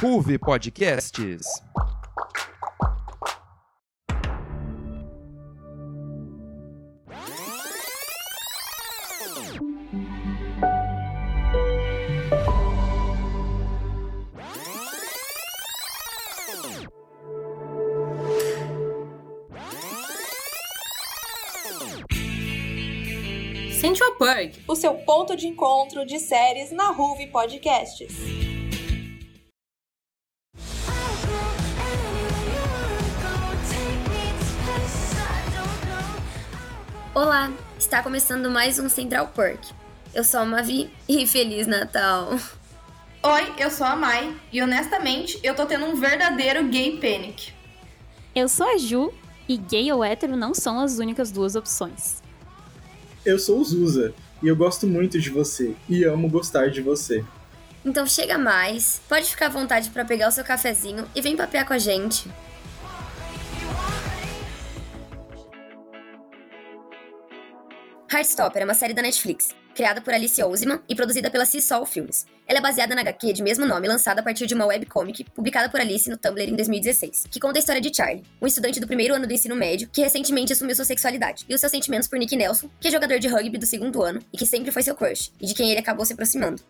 Ruve Podcasts. Central Park, o seu ponto de encontro de séries na Ruve Podcasts. Está começando mais um Central Park. Eu sou a Mavi e Feliz Natal. Oi, eu sou a Mai e honestamente eu tô tendo um verdadeiro gay panic. Eu sou a Ju e gay ou hétero não são as únicas duas opções. Eu sou o Zuza e eu gosto muito de você e amo gostar de você. Então chega mais, pode ficar à vontade para pegar o seu cafezinho e vem papear com a gente. Heartstopper é uma série da Netflix, criada por Alice Oseman e produzida pela Seesaw Films. Ela é baseada na HQ de mesmo nome, lançada a partir de uma webcomic publicada por Alice no Tumblr em 2016, que conta a história de Charlie, um estudante do primeiro ano do ensino médio que recentemente assumiu sua sexualidade, e os seus sentimentos por Nick Nelson, que é jogador de rugby do segundo ano e que sempre foi seu crush, e de quem ele acabou se aproximando.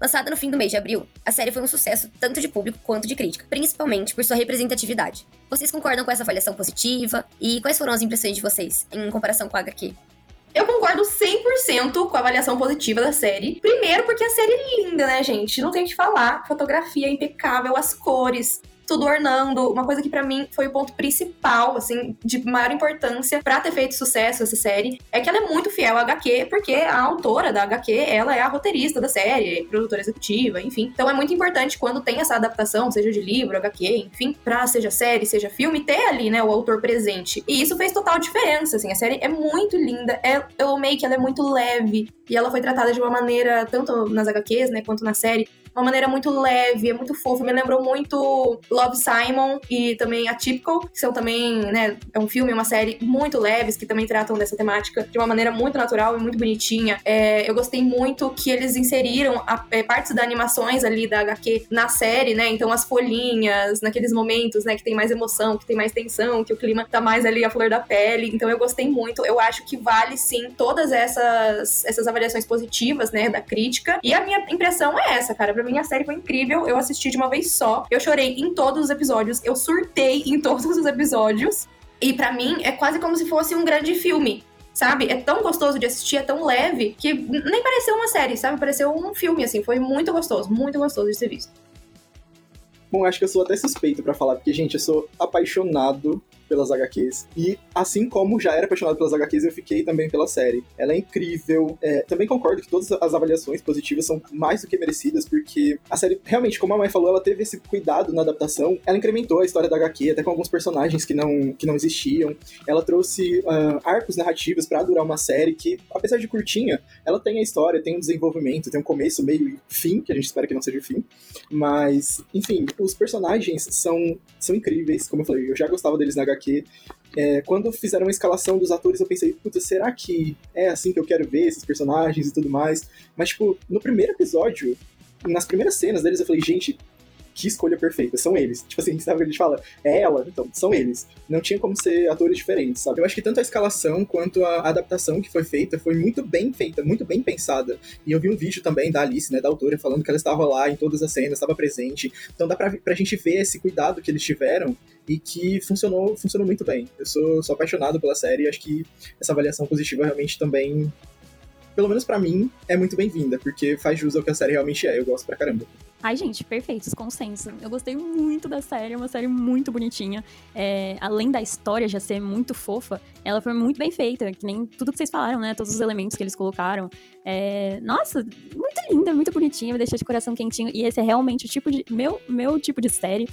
Lançada no fim do mês de abril, a série foi um sucesso tanto de público quanto de crítica, principalmente por sua representatividade. Vocês concordam com essa avaliação positiva? E quais foram as impressões de vocês em comparação com a HQ? Eu concordo 100% com a avaliação positiva da série. Primeiro, porque a série é linda, né, gente? Não tem o que falar. Fotografia é impecável, as cores, tudo ornando. Uma coisa que para mim foi o ponto principal, assim, de maior importância para ter feito sucesso essa série, é que ela é muito fiel à HQ, porque a autora da HQ, ela é a roteirista da série, produtora executiva, enfim. Então é muito importante quando tem essa adaptação, seja de livro, HQ, enfim, pra seja série, seja filme, ter ali, né, o autor presente. E isso fez total diferença, assim. A série é muito linda, é, eu amei que ela é muito leve, e ela foi tratada de uma maneira, tanto nas HQs, né, quanto na série, uma maneira muito leve, é muito fofa. Me lembrou muito Love Simon e também Atypical, que são também, né, é um filme, uma série muito leves, que também tratam dessa temática de uma maneira muito natural e muito bonitinha. É, eu gostei muito que eles inseriram a, é, partes das animações ali da HQ na série, né? Então as folhinhas, naqueles momentos, né, que tem mais emoção, que tem mais tensão, que o clima tá mais ali a flor da pele. Então eu gostei muito. Eu acho que vale sim todas essas, essas avaliações positivas, né, da crítica. E a minha impressão é essa, cara. Pra mim a série foi incrível. Eu assisti de uma vez só. Eu chorei em todos os episódios. Eu surtei em todos os episódios. E para mim é quase como se fosse um grande filme. Sabe? É tão gostoso de assistir, é tão leve, que nem pareceu uma série, sabe? Pareceu um filme, assim. Foi muito gostoso, muito gostoso de ser visto. Bom, acho que eu sou até suspeito para falar, porque, gente, eu sou apaixonado pelas HQs. E assim como já era apaixonado pelas HQs, eu fiquei também pela série. Ela é incrível. É, também concordo que todas as avaliações positivas são mais do que merecidas, porque a série, realmente, como a mãe falou, ela teve esse cuidado na adaptação. Ela incrementou a história da HQ, até com alguns personagens que não, que não existiam. Ela trouxe uh, arcos narrativos para durar uma série que, apesar de curtinha, ela tem a história, tem um desenvolvimento, tem um começo, meio e fim, que a gente espera que não seja o fim. Mas, enfim, os personagens são, são incríveis. Como eu falei, eu já gostava deles na HQ HQ. É, quando fizeram a escalação dos atores, eu pensei, puta, será que é assim que eu quero ver esses personagens e tudo mais? Mas, tipo, no primeiro episódio, nas primeiras cenas deles, eu falei, gente, que escolha perfeita, são eles. Tipo assim, sabe o que a gente fala? É ela, então, são eles. Não tinha como ser atores diferentes, sabe? Eu acho que tanto a escalação quanto a adaptação que foi feita foi muito bem feita, muito bem pensada. E eu vi um vídeo também da Alice, né, da autora, falando que ela estava lá em todas as cenas, estava presente. Então dá pra, pra gente ver esse cuidado que eles tiveram e que funcionou, funcionou muito bem. Eu sou, sou apaixonado pela série e acho que essa avaliação positiva realmente também, pelo menos para mim, é muito bem-vinda, porque faz jus ao que a série realmente é. Eu gosto pra caramba. Ai, gente, perfeitos, consenso. Eu gostei muito da série, é uma série muito bonitinha. É, além da história já ser muito fofa, ela foi muito bem feita, que nem tudo que vocês falaram, né? Todos os elementos que eles colocaram. É, nossa, muito linda, muito bonitinha, me deixou de coração quentinho. E esse é realmente o tipo de. meu, meu tipo de série.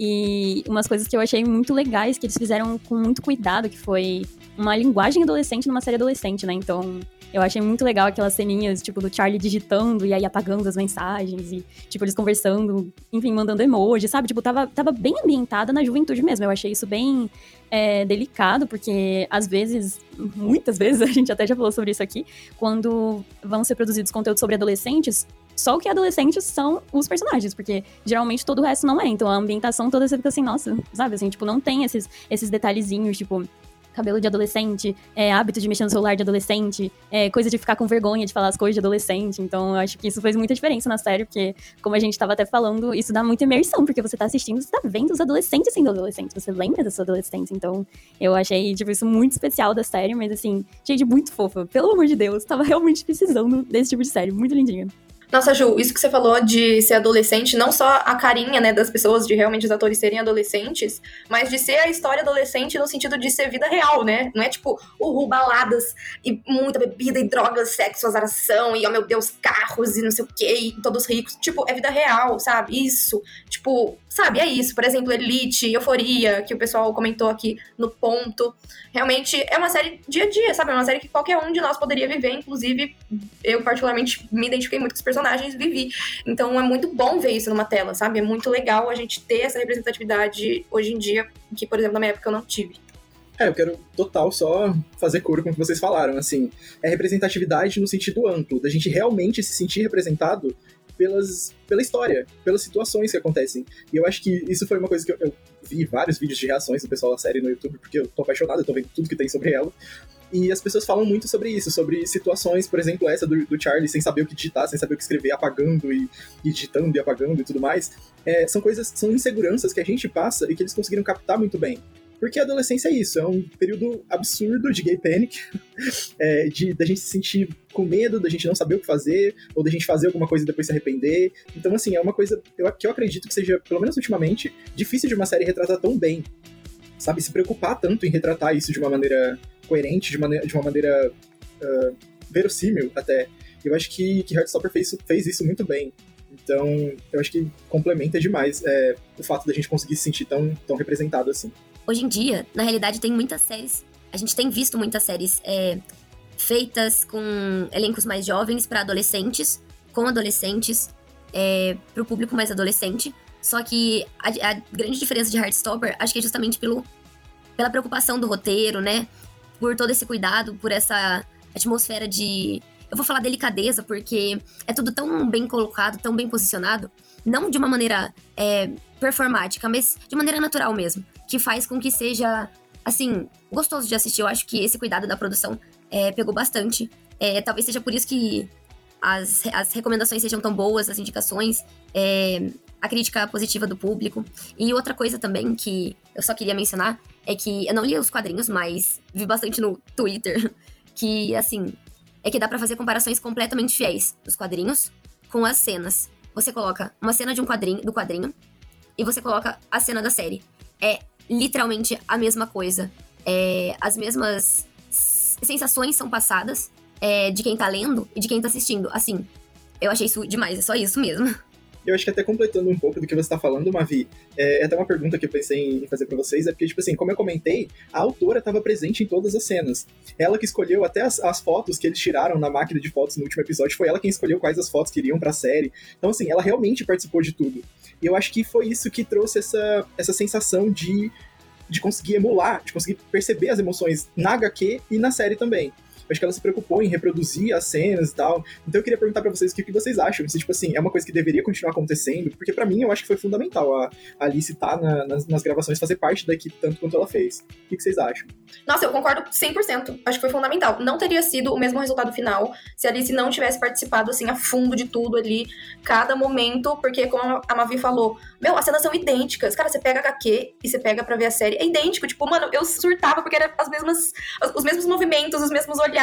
E umas coisas que eu achei muito legais, que eles fizeram com muito cuidado, que foi uma linguagem adolescente numa série adolescente, né? Então, eu achei muito legal aquelas ceninhas, tipo, do Charlie digitando e aí apagando as mensagens e, tipo, eles conversando, enfim, mandando emoji, sabe? Tipo, tava, tava bem ambientada na juventude mesmo. Eu achei isso bem é, delicado, porque às vezes, muitas vezes, a gente até já falou sobre isso aqui, quando vão ser produzidos conteúdos sobre adolescentes, só o que é adolescente são os personagens, porque geralmente todo o resto não é. Então a ambientação toda você fica assim, nossa, sabe assim, tipo, não tem esses, esses detalhezinhos, tipo, cabelo de adolescente, é, hábito de mexer no celular de adolescente, é, coisa de ficar com vergonha de falar as coisas de adolescente. Então, eu acho que isso fez muita diferença na série, porque, como a gente tava até falando, isso dá muita imersão, porque você tá assistindo, você tá vendo os adolescentes sendo adolescentes, você lembra da sua adolescência. Então, eu achei, tipo, isso muito especial da série, mas assim, gente, muito fofa. Pelo amor de Deus, tava realmente precisando desse tipo de série, muito lindinha. Nossa, Ju, isso que você falou de ser adolescente, não só a carinha, né, das pessoas, de realmente os atores serem adolescentes, mas de ser a história adolescente no sentido de ser vida real, né? Não é tipo, uhul, baladas e muita bebida e drogas, sexo, azaração e, oh meu Deus, carros e não sei o quê, e todos ricos. Tipo, é vida real, sabe? Isso. Tipo, sabe, é isso. Por exemplo, Elite, Euforia, que o pessoal comentou aqui no ponto. Realmente é uma série dia a dia, sabe? É uma série que qualquer um de nós poderia viver, inclusive eu particularmente me identifiquei muito com os personagens, vivi. Então é muito bom ver isso numa tela, sabe? É muito legal a gente ter essa representatividade hoje em dia, que, por exemplo, na minha época eu não tive. É, eu quero total só fazer coro com o que vocês falaram, assim, é representatividade no sentido amplo, da gente realmente se sentir representado pelas, pela história, pelas situações que acontecem. E eu acho que isso foi uma coisa que eu, eu vi vários vídeos de reações do pessoal da série no YouTube, porque eu tô apaixonado, eu tô vendo tudo que tem sobre ela. E as pessoas falam muito sobre isso, sobre situações, por exemplo, essa do, do Charlie sem saber o que digitar, sem saber o que escrever, apagando e, e digitando e apagando e tudo mais. É, são coisas, são inseguranças que a gente passa e que eles conseguiram captar muito bem. Porque a adolescência é isso, é um período absurdo de gay panic, é, de da gente se sentir com medo, da gente não saber o que fazer, ou da gente fazer alguma coisa e depois se arrepender. Então, assim, é uma coisa eu, que eu acredito que seja, pelo menos ultimamente, difícil de uma série retratar tão bem. Sabe, se preocupar tanto em retratar isso de uma maneira coerente, de, maneira, de uma maneira uh, verossímil até. Eu acho que, que Heartstopper fez, fez isso muito bem. Então, eu acho que complementa demais é, o fato da gente conseguir se sentir tão, tão representado assim. Hoje em dia, na realidade, tem muitas séries. A gente tem visto muitas séries é, feitas com elencos mais jovens para adolescentes, com adolescentes, é, para o público mais adolescente. Só que a, a, grande diferença de Heartstopper, acho que é justamente pelo, pela preocupação do roteiro, né? Por todo esse cuidado, por essa atmosfera de. Eu vou falar delicadeza, porque é tudo tão bem colocado, tão bem posicionado. Não de uma maneira é, performática, mas de maneira natural mesmo que faz com que seja, assim, gostoso de assistir. Eu acho que esse cuidado da produção é, pegou bastante. É, talvez seja por isso que as, as recomendações sejam tão boas, as indicações, é, a crítica positiva do público. E outra coisa também que eu só queria mencionar é que eu não li os quadrinhos, mas vi bastante no Twitter, que, assim, é que dá para fazer comparações completamente fiéis dos quadrinhos com as cenas. Você coloca uma cena de um quadrinho, do quadrinho, e você coloca a cena da série. É literalmente a mesma coisa. É, as mesmas sensações são passadas é, de quem tá lendo e de quem tá assistindo. Assim, eu achei isso demais, é só isso mesmo. Eu acho que até completando um pouco do que você está falando, Mavi, é, é até uma pergunta que eu pensei em fazer para vocês, é porque, tipo assim, como eu comentei, a autora estava presente em todas as cenas. Ela que escolheu até as, as, fotos que eles tiraram na máquina de fotos no último episódio, foi ela quem escolheu quais as fotos que iriam pra série. Então, assim, ela realmente participou de tudo. E eu acho que foi isso que trouxe essa, essa sensação de, de conseguir emular, de conseguir perceber as emoções na HQ e na série também acho que ela se preocupou em reproduzir as cenas e tal. Então eu queria perguntar para vocês o que, que, vocês acham. Se, tipo assim, é uma coisa que deveria continuar acontecendo, porque para mim eu acho que foi fundamental a, a Alice estar tá na, nas, nas, gravações, fazer parte da equipe tanto quanto ela fez. O que, que vocês acham? Nossa, eu concordo 100%. Acho que foi fundamental. Não teria sido o mesmo resultado final se a Alice não tivesse participado, assim, a fundo de tudo ali, cada momento, porque como a Mavi falou, meu, as cenas são idênticas. Cara, você pega HQ e você pega pra ver a série, é idêntico. Tipo, mano, eu surtava porque era as mesmas, os mesmos movimentos, os mesmos olhares.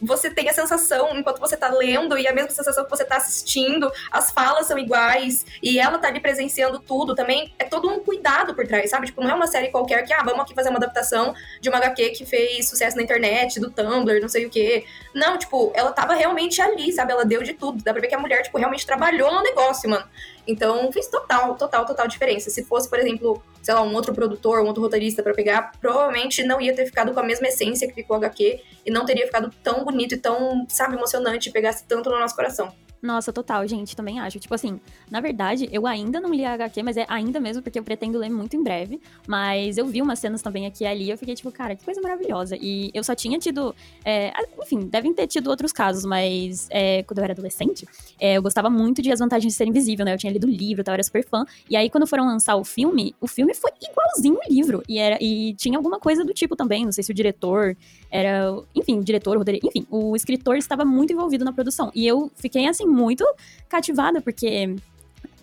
Você tem a sensação, enquanto você tá lendo, e a mesma sensação que você tá assistindo, as falas são iguais, e ela tá ali presenciando tudo também. É todo um cuidado por trás, sabe? Tipo, não é uma série qualquer que, ah, vamos aqui fazer uma adaptação de uma HQ que fez sucesso na internet, do Tumblr, não sei o quê. Não, tipo, ela tava realmente ali, sabe? Ela deu de tudo. Dá pra ver que a mulher, tipo, realmente trabalhou no negócio, mano. Então fez total, total, total diferença. Se fosse, por exemplo, sei lá, um outro produtor, um outro roteirista para pegar, provavelmente não ia ter ficado com a mesma essência que ficou o HQ e não teria ficado tão bonito e tão, sabe, emocionante e pegasse tanto no nosso coração. Nossa, total, gente, também acho. Tipo assim, na verdade, eu ainda não li a HQ, mas é ainda mesmo porque eu pretendo ler muito em breve. Mas eu vi umas cenas também aqui e ali, eu fiquei tipo, cara, que coisa maravilhosa. E eu só tinha tido. É, enfim, devem ter tido outros casos, mas é, quando eu era adolescente, é, eu gostava muito de As Vantagens de Ser Invisível, né? Eu tinha lido o livro, eu era super fã. E aí, quando foram lançar o filme, o filme foi igualzinho o livro. E, era, e tinha alguma coisa do tipo também, não sei se o diretor era. Enfim, o diretor, o roteiro, enfim, o escritor estava muito envolvido na produção. E eu fiquei assim muito cativada, porque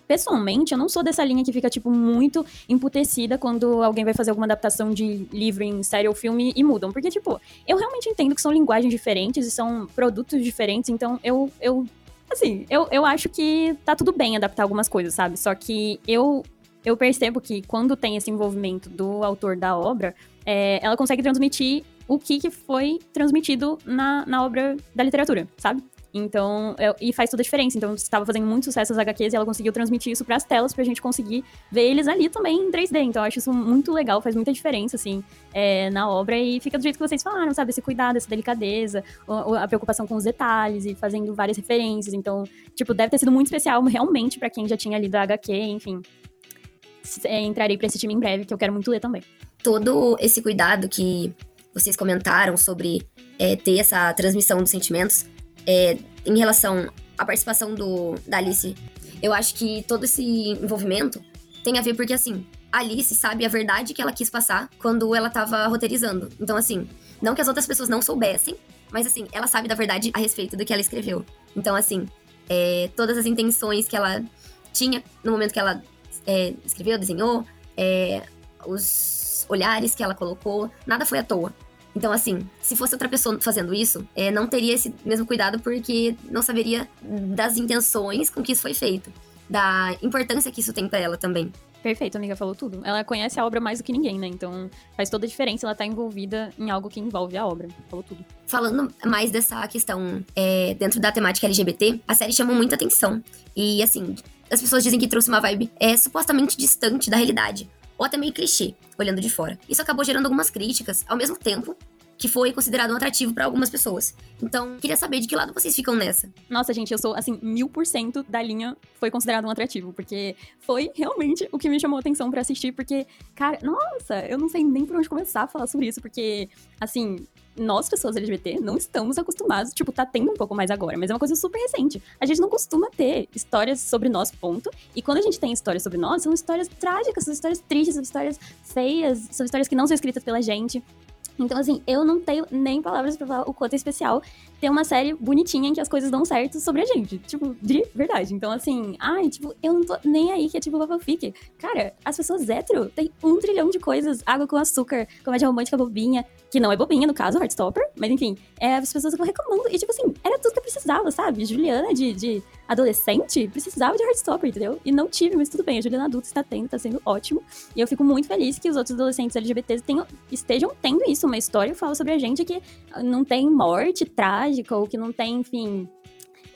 pessoalmente, eu não sou dessa linha que fica, tipo, muito emputecida quando alguém vai fazer alguma adaptação de livro em série ou filme e mudam. Porque, tipo, eu realmente entendo que são linguagens diferentes e são produtos diferentes, então eu. eu assim, eu, eu acho que tá tudo bem adaptar algumas coisas, sabe? Só que eu. Eu percebo que quando tem esse envolvimento do autor da obra, é, ela consegue transmitir o que, que foi transmitido na, na obra da literatura, sabe? Então, eu, e faz toda a diferença. Então, estava fazendo muito sucesso as HQs e ela conseguiu transmitir isso para as telas pra gente conseguir ver eles ali também em 3D. Então, eu acho isso muito legal, faz muita diferença, assim, é, na obra e fica do jeito que vocês falaram, sabe? Esse cuidado, essa delicadeza, a, a preocupação com os detalhes e fazendo várias referências. Então, tipo, deve ter sido muito especial realmente para quem já tinha lido a HQ, enfim. É, entrarei pra esse time em breve, que eu quero muito ler também. Todo esse cuidado que vocês comentaram sobre é, ter essa transmissão dos sentimentos é, em relação à participação do, da Alice, eu acho que todo esse envolvimento tem a ver porque, assim, a Alice sabe a verdade que ela quis passar quando ela tava roteirizando. Então, assim, não que as outras pessoas não soubessem, mas, assim, ela sabe da verdade a respeito do que ela escreveu. Então, assim, é, todas as intenções que ela tinha no momento que ela é, escreveu, desenhou, é, os olhares que ela colocou, nada foi à toa. Então, assim, se fosse outra pessoa fazendo isso, é, não teria esse mesmo cuidado porque não saberia das intenções com que isso foi feito, da importância que isso tem para ela também. Perfeito, amiga, falou tudo. Ela conhece a obra mais do que ninguém, né? Então faz toda a diferença ela estar tá envolvida em algo que envolve a obra. Falou tudo. Falando mais dessa questão é, dentro da temática LGBT, a série chamou muita atenção. E, assim, as pessoas dizem que trouxe uma vibe é, supostamente distante da realidade ou até meio clichê, olhando de fora. Isso acabou gerando algumas críticas, ao mesmo tempo que foi considerado um atrativo para algumas pessoas. Então, queria saber de que lado vocês ficam nessa. Nossa, gente, eu sou, assim, mil por cento da linha foi considerado um atrativo, porque foi realmente o que me chamou a atenção para assistir, porque, cara, nossa, eu não sei nem por onde começar a falar sobre isso, porque, assim, nós, pessoas LGBT, não estamos acostumados, tipo, tá tendo um pouco mais agora, mas é uma coisa super recente. A gente não costuma ter histórias sobre nós, ponto. E quando a gente tem histórias sobre nós, são histórias trágicas, são histórias tristes, são histórias feias, são histórias que não são escritas pela gente. Então, assim, eu não tenho nem palavras para falar o quanto é especial ter uma série bonitinha em que as coisas dão certo sobre a gente. Tipo, de verdade. Então, assim, ai, tipo, eu não tô nem aí que é tipo fanfic. Cara, as pessoas hétero têm um trilhão de coisas. Água com açúcar, comédia romântica bobinha, que não é bobinha, no caso, Heartstopper, mas enfim, é, as pessoas ficam reclamando. E, tipo assim, era tudo que eu precisava, sabe? Juliana, de, de adolescente, precisava de Heartstopper, entendeu? E não tive, mas tudo bem, a Juliana adulta está tendo, tá sendo ótimo. E eu fico muito feliz que os outros adolescentes LGBTs tenham, estejam tendo isso, uma história que fala sobre a gente que não tem morte trágica, ou que não tem, enfim,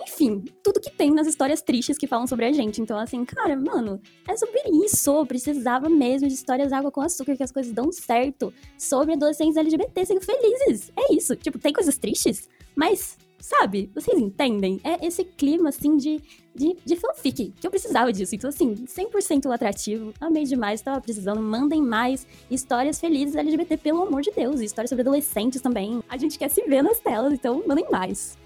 enfim, tudo que tem nas histórias tristes que falam sobre a gente. Então, assim, cara, mano, é sobre isso. Precisava mesmo de histórias água com açúcar, que as coisas dão certo. Sobre adolescentes LGBT sendo felizes. É isso. Tipo, tem coisas tristes, mas, sabe, vocês entendem? É esse clima, assim, de, de, de fanfic, que eu precisava disso. Então, assim, 100% atrativo. Amei demais, tava precisando. Mandem mais histórias felizes LGBT, pelo amor de Deus. Histórias sobre adolescentes também. A gente quer se ver nas telas, então mandem mais.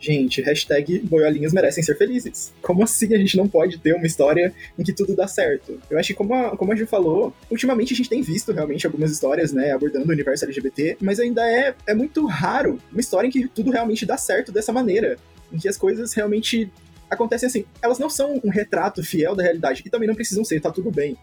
Gente, hashtag boiolinhas merecem ser felizes. Como assim a gente não pode ter uma história em que tudo dá certo? Eu acho que, como a, como a Ju falou, ultimamente a gente tem visto realmente algumas histórias, né, abordando o universo LGBT, mas ainda é, é muito raro uma história em que tudo realmente dá certo dessa maneira. Em que as coisas realmente acontecem assim. Elas não são um retrato fiel da realidade, e também não precisam ser, tá tudo bem.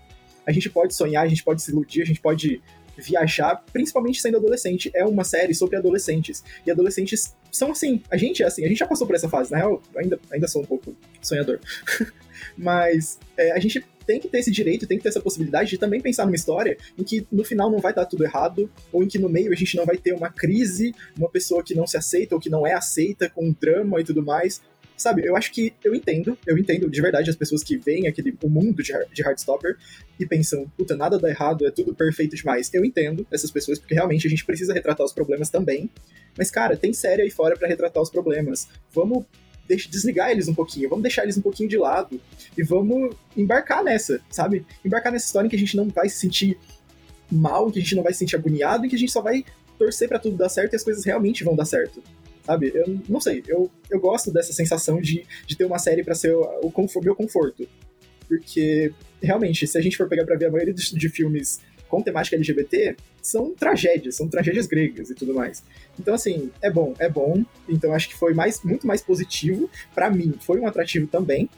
A gente pode sonhar, a gente pode se iludir, a gente pode viajar, principalmente sendo adolescente. É uma série sobre adolescentes. E adolescentes são assim. A gente é assim, a gente já passou por essa fase. Na real, ainda, ainda sou um pouco sonhador. Mas é, a gente tem que ter esse direito, tem que ter essa possibilidade de também pensar numa história em que no final não vai dar tudo errado, ou em que no meio a gente não vai ter uma crise, uma pessoa que não se aceita ou que não é aceita, com drama e tudo mais. Sabe, eu acho que eu entendo, eu entendo de verdade as pessoas que veem aquele, o mundo de, de Heartstopper e pensam, puta, nada dá errado, é tudo perfeito demais. Eu entendo essas pessoas, porque realmente a gente precisa retratar os problemas também. Mas, cara, tem série aí fora para retratar os problemas. Vamos desligar eles um pouquinho, vamos deixar eles um pouquinho de lado e vamos embarcar nessa, sabe? Embarcar nessa história em que a gente não vai se sentir mal, em que a gente não vai se sentir agoniado, em que a gente só vai torcer para tudo dar certo e as coisas realmente vão dar certo. Sabe? Eu não sei, eu, eu gosto dessa sensação de, de ter uma série para ser o, o meu conforto. Porque, realmente, se a gente for pegar pra ver a maioria de, de filmes com temática LGBT, são tragédias, são tragédias gregas e tudo mais. Então, assim, é bom, é bom. Então, acho que foi mais, muito mais positivo. para mim, foi um atrativo também.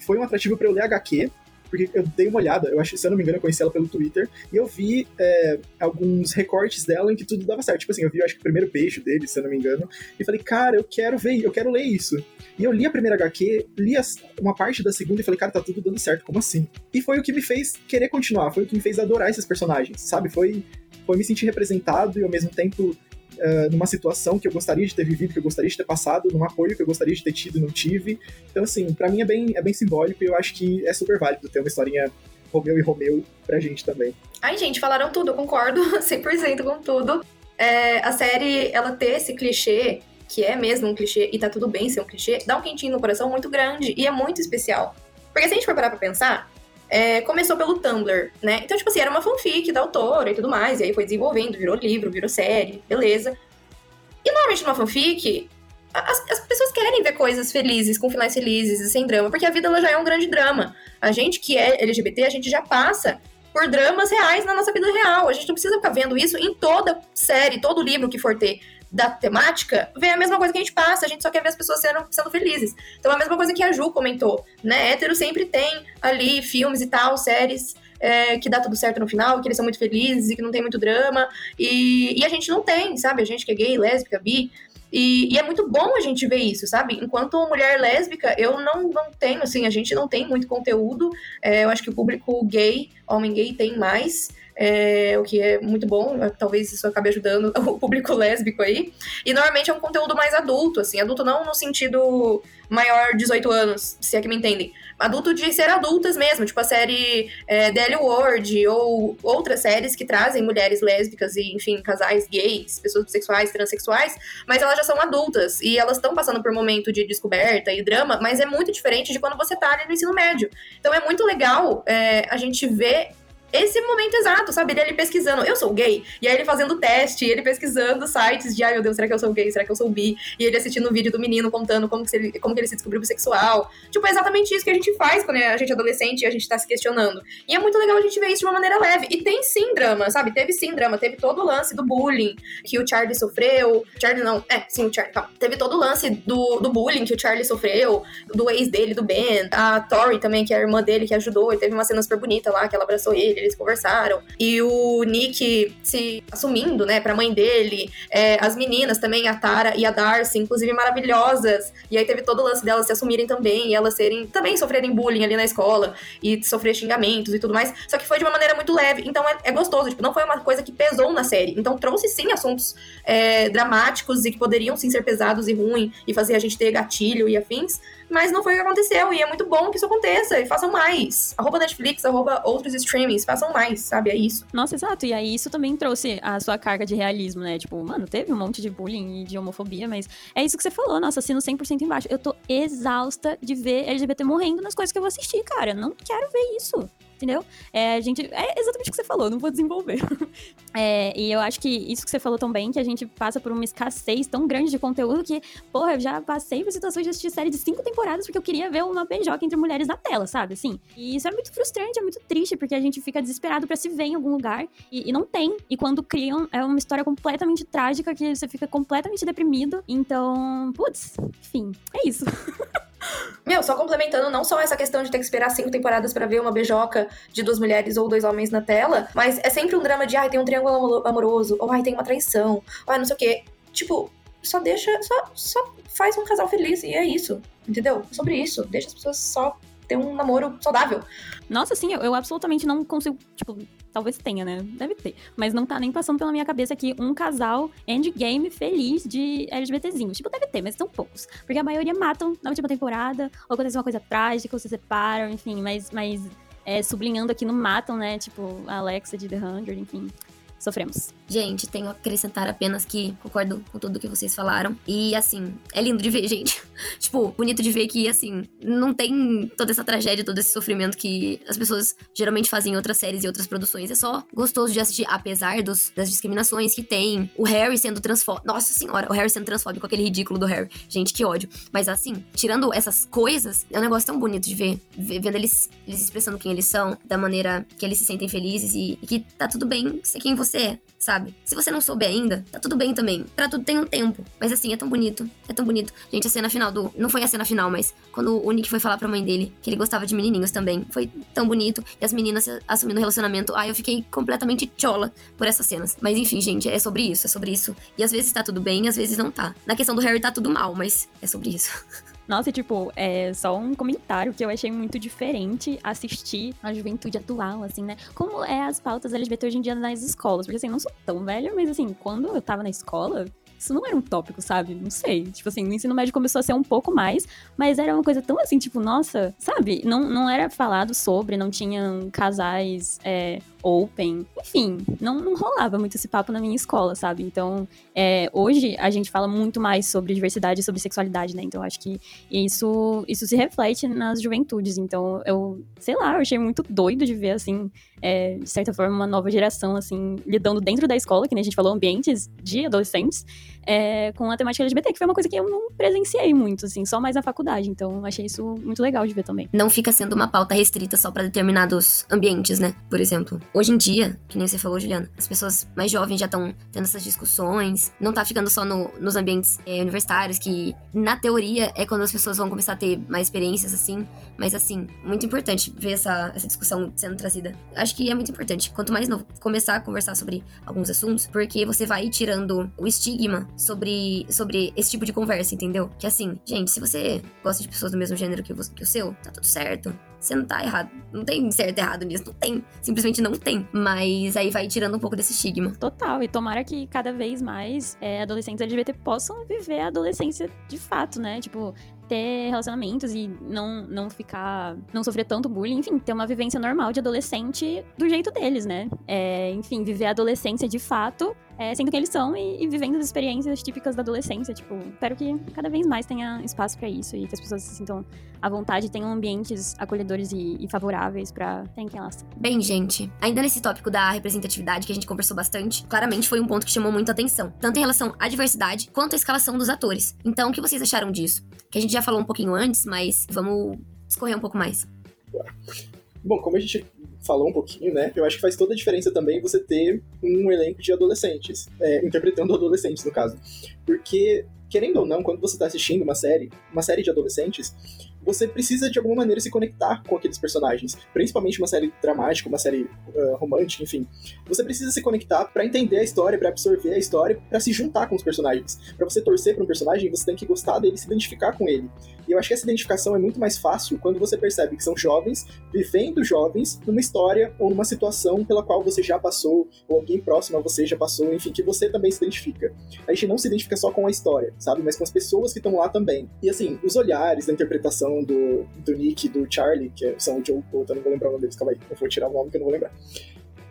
Foi um atrativo para eu ler HQ, porque eu dei uma olhada, eu acho, se eu não me engano, eu conheci ela pelo Twitter, e eu vi é, alguns recortes dela em que tudo dava certo. Tipo assim, eu vi, eu acho que o primeiro beijo dele, se eu não me engano, e falei, cara, eu quero ver, eu quero ler isso. E eu li a primeira HQ, li as, uma parte da segunda e falei, cara, tá tudo dando certo, como assim? E foi o que me fez querer continuar, foi o que me fez adorar esses personagens, sabe? Foi, foi me sentir representado e ao mesmo tempo uh, numa situação que eu gostaria de ter vivido, que eu gostaria de ter passado, num apoio que eu gostaria de ter tido e não tive. Então, assim, para mim é bem, é bem simbólico e eu acho que é super válido ter uma historinha Romeu e Romeu pra gente também. Ai, gente, falaram tudo, eu concordo 100% com tudo. É, a série, ela ter esse clichê, que é mesmo um clichê, e tá tudo bem ser um clichê, dá um quentinho no coração muito grande e é muito especial. Porque se a gente for parar pra pensar, é, começou pelo Tumblr, né? Então, tipo assim, era uma fanfic da autora e tudo mais, e aí foi desenvolvendo, virou livro, virou série, beleza. E normalmente numa fanfic, as, as, pessoas querem ver coisas felizes, com finais felizes e sem drama, porque a vida ela já é um grande drama. A gente que é LGBT, a gente já passa por dramas reais na nossa vida real. A gente não precisa ficar vendo isso em toda série, todo livro que for ter da temática, vem a mesma coisa que a gente passa, a gente só quer ver as pessoas sendo, sendo felizes. Então, a mesma coisa que a Ju comentou, né? Hétero sempre tem ali filmes e tal, séries é, que dá tudo certo no final, que eles são muito felizes e que não tem muito drama. E, e a gente não tem, sabe? A gente que é gay, lésbica, bi. E, e, é muito bom a gente ver isso, sabe? Enquanto mulher lésbica, eu não, não tenho, assim, a gente não tem muito conteúdo. É, eu acho que o público gay, homem gay, tem mais é, o que é muito bom, né? talvez isso acabe ajudando o público lésbico aí. E normalmente é um conteúdo mais adulto, assim, adulto não no sentido maior 18 anos, se é que me entendem. Adulto de ser adultas mesmo, tipo a série é, The L ou outras séries que trazem mulheres lésbicas e, enfim, casais gays, pessoas bissexuais, transexuais, mas elas já são adultas e elas estão passando por um momento de descoberta e drama, mas é muito diferente de quando você tá ali no ensino médio. Então é muito legal é, a gente ver esse momento exato, sabe? Ele ali pesquisando, eu sou gay, e aí ele fazendo teste, ele pesquisando sites de, ai meu Deus, será que eu sou gay? Será que eu sou bi? E ele assistindo o um vídeo do menino contando como que, ele, como que ele se descobriu bissexual. Tipo, é exatamente isso que a gente faz quando a gente é adolescente e a gente tá se questionando. E é muito legal a gente ver isso de uma maneira leve. E tem sim drama, sabe? Teve sim drama, teve todo o lance do bullying que o Charlie sofreu. Charlie não, é, sim, o Charlie, calma. Teve todo o lance do, do bullying que o Charlie sofreu, do ex dele, do Ben, a Tori também, que é a irmã dele, que ajudou, e teve uma cena super bonita lá, que ela abraçou ele, eles conversaram. E o Nick se assumindo, né, pra mãe dele. É, as meninas também, a Tara e a Darcy, inclusive maravilhosas. E aí teve todo o lance delas se assumirem também, e elas serem, também sofrerem bullying ali na escola, e sofrer xingamentos e tudo mais. Só que foi de uma maneira muito leve, então é, é gostoso, tipo, não foi uma coisa que pesou na série. Então trouxe sim assuntos é, dramáticos e que poderiam sim ser pesados e ruins, e fazer a gente ter gatilho e afins, mas não foi o que aconteceu, e é muito bom que isso aconteça, e façam mais. Arroba Netflix, arroba outros streamings, façam mais, sabe? É isso. Nossa, exato. E aí isso também trouxe a sua carga de realismo, né? Tipo, mano, teve um monte de bullying e de homofobia, mas é isso que você falou, nossa, assino 100% embaixo. Eu tô exausta de ver LGBT morrendo nas coisas que eu vou assistir, cara. Eu não quero ver isso entendeu? É, a gente, é exatamente o que você falou, não vou desenvolver. é, e eu acho que isso que você falou também, que a gente passa por uma escassez tão grande de conteúdo que, porra, eu já passei por situações de assistir série de cinco temporadas porque eu queria ver uma beijoca entre mulheres na tela, sabe? Assim. E isso é muito frustrante, é muito triste, porque a gente fica desesperado para se ver em algum lugar e, e, não tem. E quando criam, é uma história completamente trágica que você fica completamente deprimido. Então, putz, enfim, é isso. Meu, só complementando não só essa questão de ter que esperar cinco temporadas para ver uma beijoca de duas mulheres ou dois homens na tela, mas é sempre um drama de, ai, tem um triângulo amoroso, ou ai, tem uma traição, ou ai, não sei o quê. Tipo, só deixa, só, só faz um casal feliz e é isso, entendeu? É sobre isso. Deixa as pessoas só ter um namoro saudável. Nossa, sim, eu, eu absolutamente não consigo, tipo, Talvez tenha, né? Deve ter. Mas não tá nem passando pela minha cabeça aqui um casal endgame feliz de LGBTzinhos. Tipo, deve ter, mas são poucos. Porque a maioria matam na última temporada, ou acontece uma coisa trágica, ou se separam, enfim. Mas, mas é, sublinhando aqui, não matam, né? Tipo, a Alexa de The Hundred, enfim. Sofremos. Gente, tenho a acrescentar apenas que concordo com tudo que vocês falaram. E, assim, é lindo de ver, gente. tipo, bonito de ver que, assim, não tem toda essa tragédia, todo esse sofrimento que as pessoas geralmente fazem em outras séries e outras produções. É só gostoso de assistir, apesar dos, das discriminações que tem. O Harry sendo transfóbico. Nossa senhora, o Harry sendo transfóbico, aquele ridículo do Harry. Gente, que ódio. Mas, assim, tirando essas coisas, é um negócio tão bonito de ver. Vendo eles, eles expressando quem eles são, da maneira que eles se sentem felizes e, e que tá tudo bem ser quem você é, sabe? Se você não souber ainda, tá tudo bem também. Pra tudo tem um tempo. Mas assim, é tão bonito. É tão bonito. Gente, a cena final do. Não foi a cena final, mas quando o Nick foi falar pra mãe dele que ele gostava de menininhos também. Foi tão bonito. E as meninas assumindo o relacionamento. Ai, eu fiquei completamente chola por essas cenas. Mas enfim, gente, é sobre isso. É sobre isso. E às vezes tá tudo bem, às vezes não tá. Na questão do Harry tá tudo mal, mas é sobre isso. Nossa, tipo, é só um comentário que eu achei muito diferente assistir a juventude atual, assim, né? Como é as pautas LGBT hoje em dia nas escolas. Porque, assim, não sou tão velha, mas, assim, quando eu tava na escola, isso não era um tópico, sabe? Não sei. Tipo assim, no ensino médio começou a ser um pouco mais, mas era uma coisa tão assim, tipo, nossa, sabe? Não, não era falado sobre, não tinham casais é, open. Enfim, não, não rolava muito esse papo na minha escola, sabe? Então, é, hoje a gente fala muito mais sobre diversidade e sobre sexualidade, né? Então, acho que isso, isso se reflete nas juventudes. Então, eu, sei lá, eu achei muito doido de ver, assim, é, de certa forma, uma nova geração, assim, lidando dentro da escola, que nem a gente falou, ambientes de adolescentes, é, com a temática LGBT, que foi uma coisa que eu não presenciei muito, assim, só mais na faculdade. Então, achei isso muito legal de ver também. Não fica sendo uma pauta restrita só para determinados ambientes, né? Por exemplo. Hoje em dia, que nem você falou, Juliana, as pessoas mais jovens já estão tendo essas discussões. Não tá ficando só no, nos ambientes é, universitários, que na teoria é quando as pessoas vão começar a ter mais experiências, assim. Mas, assim, muito importante ver essa, essa discussão sendo trazida. Acho que é muito importante. Quanto mais novo, começar a conversar sobre alguns assuntos, porque você vai tirando o estigma sobre, sobre esse tipo de conversa, entendeu? Que assim, gente, se você gosta de pessoas do mesmo gênero que, você, que o seu, tá tudo certo. Você não tá errado. Não tem certo e errado nisso. Não tem. Simplesmente não tem. Mas aí vai tirando um pouco desse estigma. Total. E tomara que cada vez mais é, adolescentes LGBT possam viver a adolescência de fato, né? Tipo, ter relacionamentos e não, não ficar. não sofrer tanto bullying, enfim, ter uma vivência normal de adolescente do jeito deles, né? É, enfim, viver a adolescência de fato, é, sendo quem eles são e, e, vivendo as experiências típicas da adolescência. Tipo, espero que cada vez mais tenha espaço para isso e que as pessoas se sintam à vontade, tenham ambientes acolhedores e, e favoráveis para quem elas são. Bem, gente, ainda nesse tópico da representatividade que a gente conversou bastante, claramente foi um ponto que chamou muita atenção, tanto em relação à diversidade quanto à escalação dos atores. Então, o que vocês acharam disso? Que a gente já falou um pouquinho antes, mas vamos escorrer um pouco mais. Bom, como a gente falou um pouquinho, né? Eu acho que faz toda a diferença também você ter um elenco de adolescentes, é, interpretando adolescentes, no caso. Porque, querendo ou não, quando você está assistindo uma série, uma série de adolescentes, você precisa de alguma maneira se conectar com aqueles personagens, principalmente uma série dramática, uma série uh, romântica, enfim. Você precisa se conectar para entender a história, para absorver a história, para se juntar com os personagens. Para você torcer para um personagem, você tem que gostar dele, se identificar com ele. E eu acho que essa identificação é muito mais fácil quando você percebe que são jovens vivendo jovens numa história ou numa situação pela qual você já passou, ou alguém próximo a você já passou, enfim, que você também se identifica. A gente não se identifica só com a história, sabe, mas com as pessoas que estão lá também. E assim, os olhares da interpretação do, do Nick do Charlie, que são o Joe eu não vou lembrar o nome deles, calma aí, eu vou tirar o nome que eu não vou lembrar.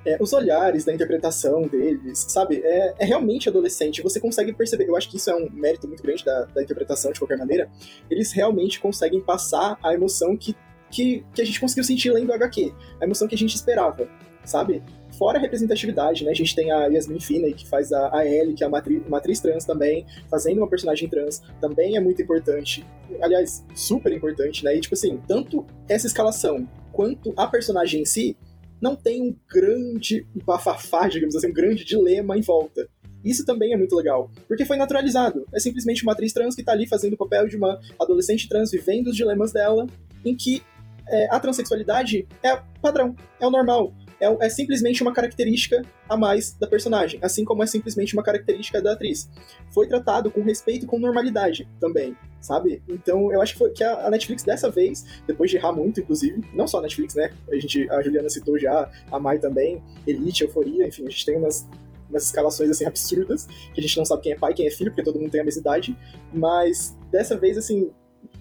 É, os olhares da interpretação deles, sabe? É, é, realmente adolescente. Você consegue perceber. Eu acho que isso é um mérito muito grande da, da interpretação, de qualquer maneira. Eles realmente conseguem passar a emoção que, que, que a gente conseguiu sentir lendo HQ. A emoção que a gente esperava, sabe? Fora a representatividade, né? A gente tem a Yasmin Finney, que faz a, a Ellie, que é a matriz trans também, fazendo uma personagem trans, também é muito importante. Aliás, super importante, né? E, tipo assim, tanto essa escalação quanto a personagem em si não tem um grande bafafá, digamos assim, um grande dilema em volta. Isso também é muito legal, porque foi naturalizado. É simplesmente uma atriz trans que tá ali fazendo o papel de uma adolescente trans vivendo os dilemas dela, em que é, a transexualidade é padrão, é o normal é, é, simplesmente uma característica a mais da personagem, assim como é simplesmente uma característica da atriz. Foi tratado com respeito e com normalidade também, sabe? Então eu acho que, foi, que a, Netflix dessa vez, depois de errar muito, inclusive, não só a Netflix, né? A, gente, a Juliana citou já, a Mai também, Elite, Euforia, enfim, a gente tem umas umas escalações assim absurdas, que a gente não sabe quem é pai, quem é filho, porque todo mundo tem a mesma idade, mas dessa vez assim,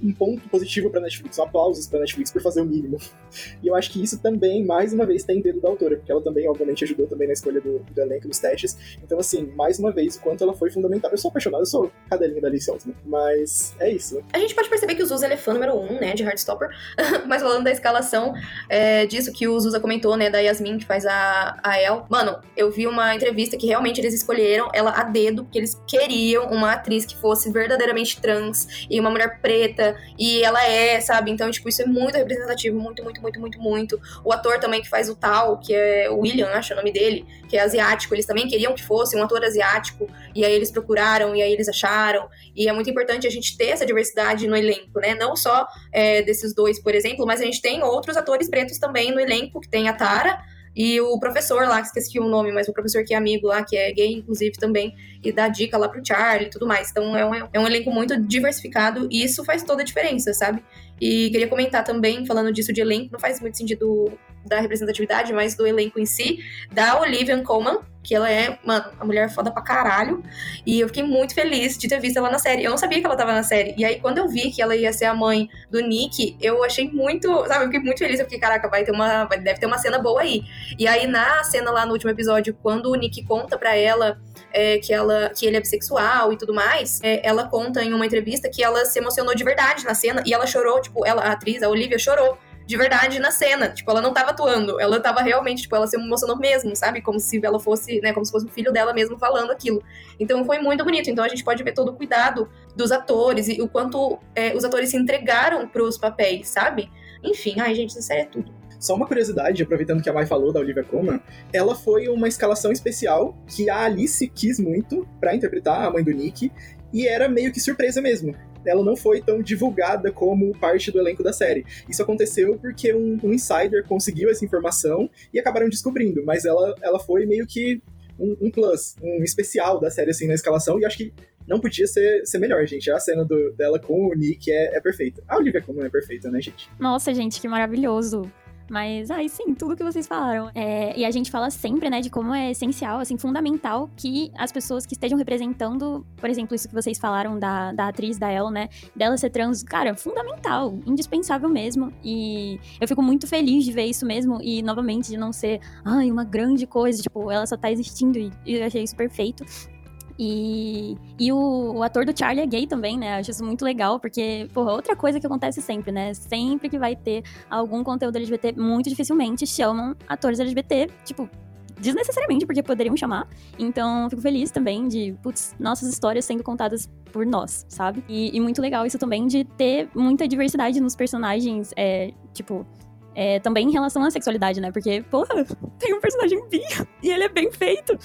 um ponto positivo pra Netflix, um aplausos pra Netflix por fazer o mínimo. E eu acho que isso também, mais uma vez, tem dedo da autora, porque ela também, obviamente, ajudou também na escolha do, do elenco, dos testes. Então, assim, mais uma vez, o quanto ela foi fundamental. Eu sou apaixonado, eu sou cadelinha da Alice Osman, mas é isso. A gente pode perceber que o Zusa ele é fã número um, né, de Heartstopper. Mas falando da escalação, é, disso que o Zusa comentou, né, da Yasmin, que faz a, a El. Mano, eu vi uma entrevista que realmente eles escolheram ela a dedo, porque eles queriam uma atriz que fosse verdadeiramente trans e uma mulher preta, e ela é, sabe? Então, tipo, isso é muito representativo, muito, muito, muito, muito, muito. O ator também que faz o tal, que é o William, acho o nome dele, que é asiático, eles também queriam que fosse um ator asiático, e aí eles procuraram, e aí eles acharam. E é muito importante a gente ter essa diversidade no elenco, né? Não só é, desses dois, por exemplo, mas a gente tem outros atores pretos também no elenco, que tem a Tara, e o professor lá, que esqueci o nome, mas o professor que é amigo lá, que é gay, inclusive, também, e dá dica lá pro Charlie e tudo mais. Então é um, é um elenco muito diversificado e isso faz toda a diferença, sabe? E queria comentar também, falando disso de elenco, não faz muito sentido da representatividade, mas do elenco em si, da Olivia Colman, que ela é, mano, a mulher foda pra caralho. E eu fiquei muito feliz de ter visto ela na série. Eu não sabia que ela tava na série. E aí, quando eu vi que ela ia ser a mãe do Nick, eu achei muito, sabe, eu fiquei muito feliz. Eu fiquei, caraca, vai ter uma, deve ter uma cena boa aí. E aí, na cena lá no último episódio, quando o Nick conta pra ela é, que, ela, que ele é bissexual e tudo mais, é, ela conta em uma entrevista que ela se emocionou de verdade na cena e ela chorou, tipo, ela, a atriz, a Olivia, chorou de verdade na cena. Tipo, ela não tava atuando, ela tava realmente, tipo, ela se emocionou mesmo, sabe? Como se ela fosse, né, como se fosse o filho dela mesmo falando aquilo. Então foi muito bonito. Então a gente pode ver todo o cuidado dos atores e o quanto é, os atores se entregaram pros papéis, sabe? Enfim, ai, gente, série é tudo. Só uma curiosidade, aproveitando que a Mai falou da Olivia Colman, ela foi uma escalação especial que a Alice quis muito para interpretar a mãe do Nick, e era meio que surpresa mesmo ela não foi tão divulgada como parte do elenco da série. Isso aconteceu porque um, um insider conseguiu essa informação e acabaram descobrindo, mas ela, ela foi meio que um, um, plus, um especial da série assim na escalação, e acho que não podia ser, ser melhor, gente. A cena do, dela com o Nick é, é perfeita. A Olivia Colman é perfeita, né, gente? Nossa, gente, que maravilhoso. Mas, aí sim, tudo que vocês falaram. É, e a gente fala sempre, né, de como é essencial, assim, fundamental que as pessoas que estejam representando, por exemplo, isso que vocês falaram da, da atriz, da El, né, dela ser trans, cara, fundamental, indispensável mesmo. E eu fico muito feliz de ver isso mesmo, e novamente de não ser, ai, uma grande coisa, tipo, ela só tá existindo, e eu achei isso perfeito. E, e o, o, ator do Charlie é gay também, né? Acho isso muito legal, porque, porra, outra coisa que acontece sempre, né? Sempre que vai ter algum conteúdo LGBT, muito dificilmente chamam atores LGBT, tipo, desnecessariamente, porque poderiam chamar. Então, fico feliz também de, putz, nossas histórias sendo contadas por nós, sabe? E, e muito legal isso também de ter muita diversidade nos personagens, é, tipo. É, também em relação à sexualidade, né? Porque, porra, tem um personagem bi e ele é bem feito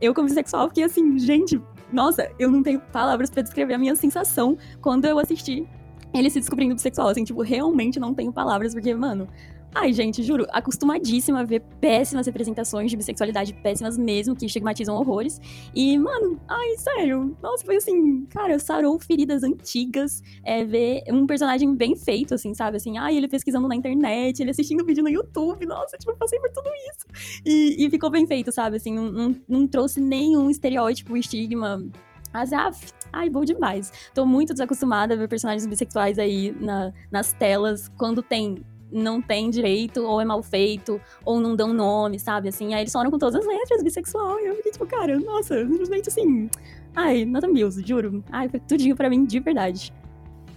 eu, como bissexual, fiquei assim, gente, nossa, eu não tenho palavras para descrever a minha sensação quando eu assisti ele se descobrindo bissexual. Assim, tipo, realmente não tenho palavras, porque, mano, Ai, gente, juro, acostumadíssima a ver péssimas representações de bissexualidade, péssimas mesmo, que estigmatizam horrores. E, mano, ai, sério, nossa, foi assim, cara, sarou feridas antigas, é, ver um personagem bem feito, assim, sabe? Assim, ai, ele pesquisando na internet, ele assistindo vídeo no YouTube, nossa, tipo, passei por tudo isso. E, e ficou bem feito, sabe? Assim, não, não, não trouxe nenhum estereótipo, estigma mas, ah, ai, bom demais. Tô muito desacostumada a ver personagens bissexuais aí na, nas telas, quando tem não tem direito, ou é mal feito, ou não dão nome, sabe? Assim, aí eles falam com todas as letras, bissexual. E eu fiquei tipo, cara, nossa, simplesmente assim. Ai, nota mil, juro. Ai, foi tudinho pra mim de verdade.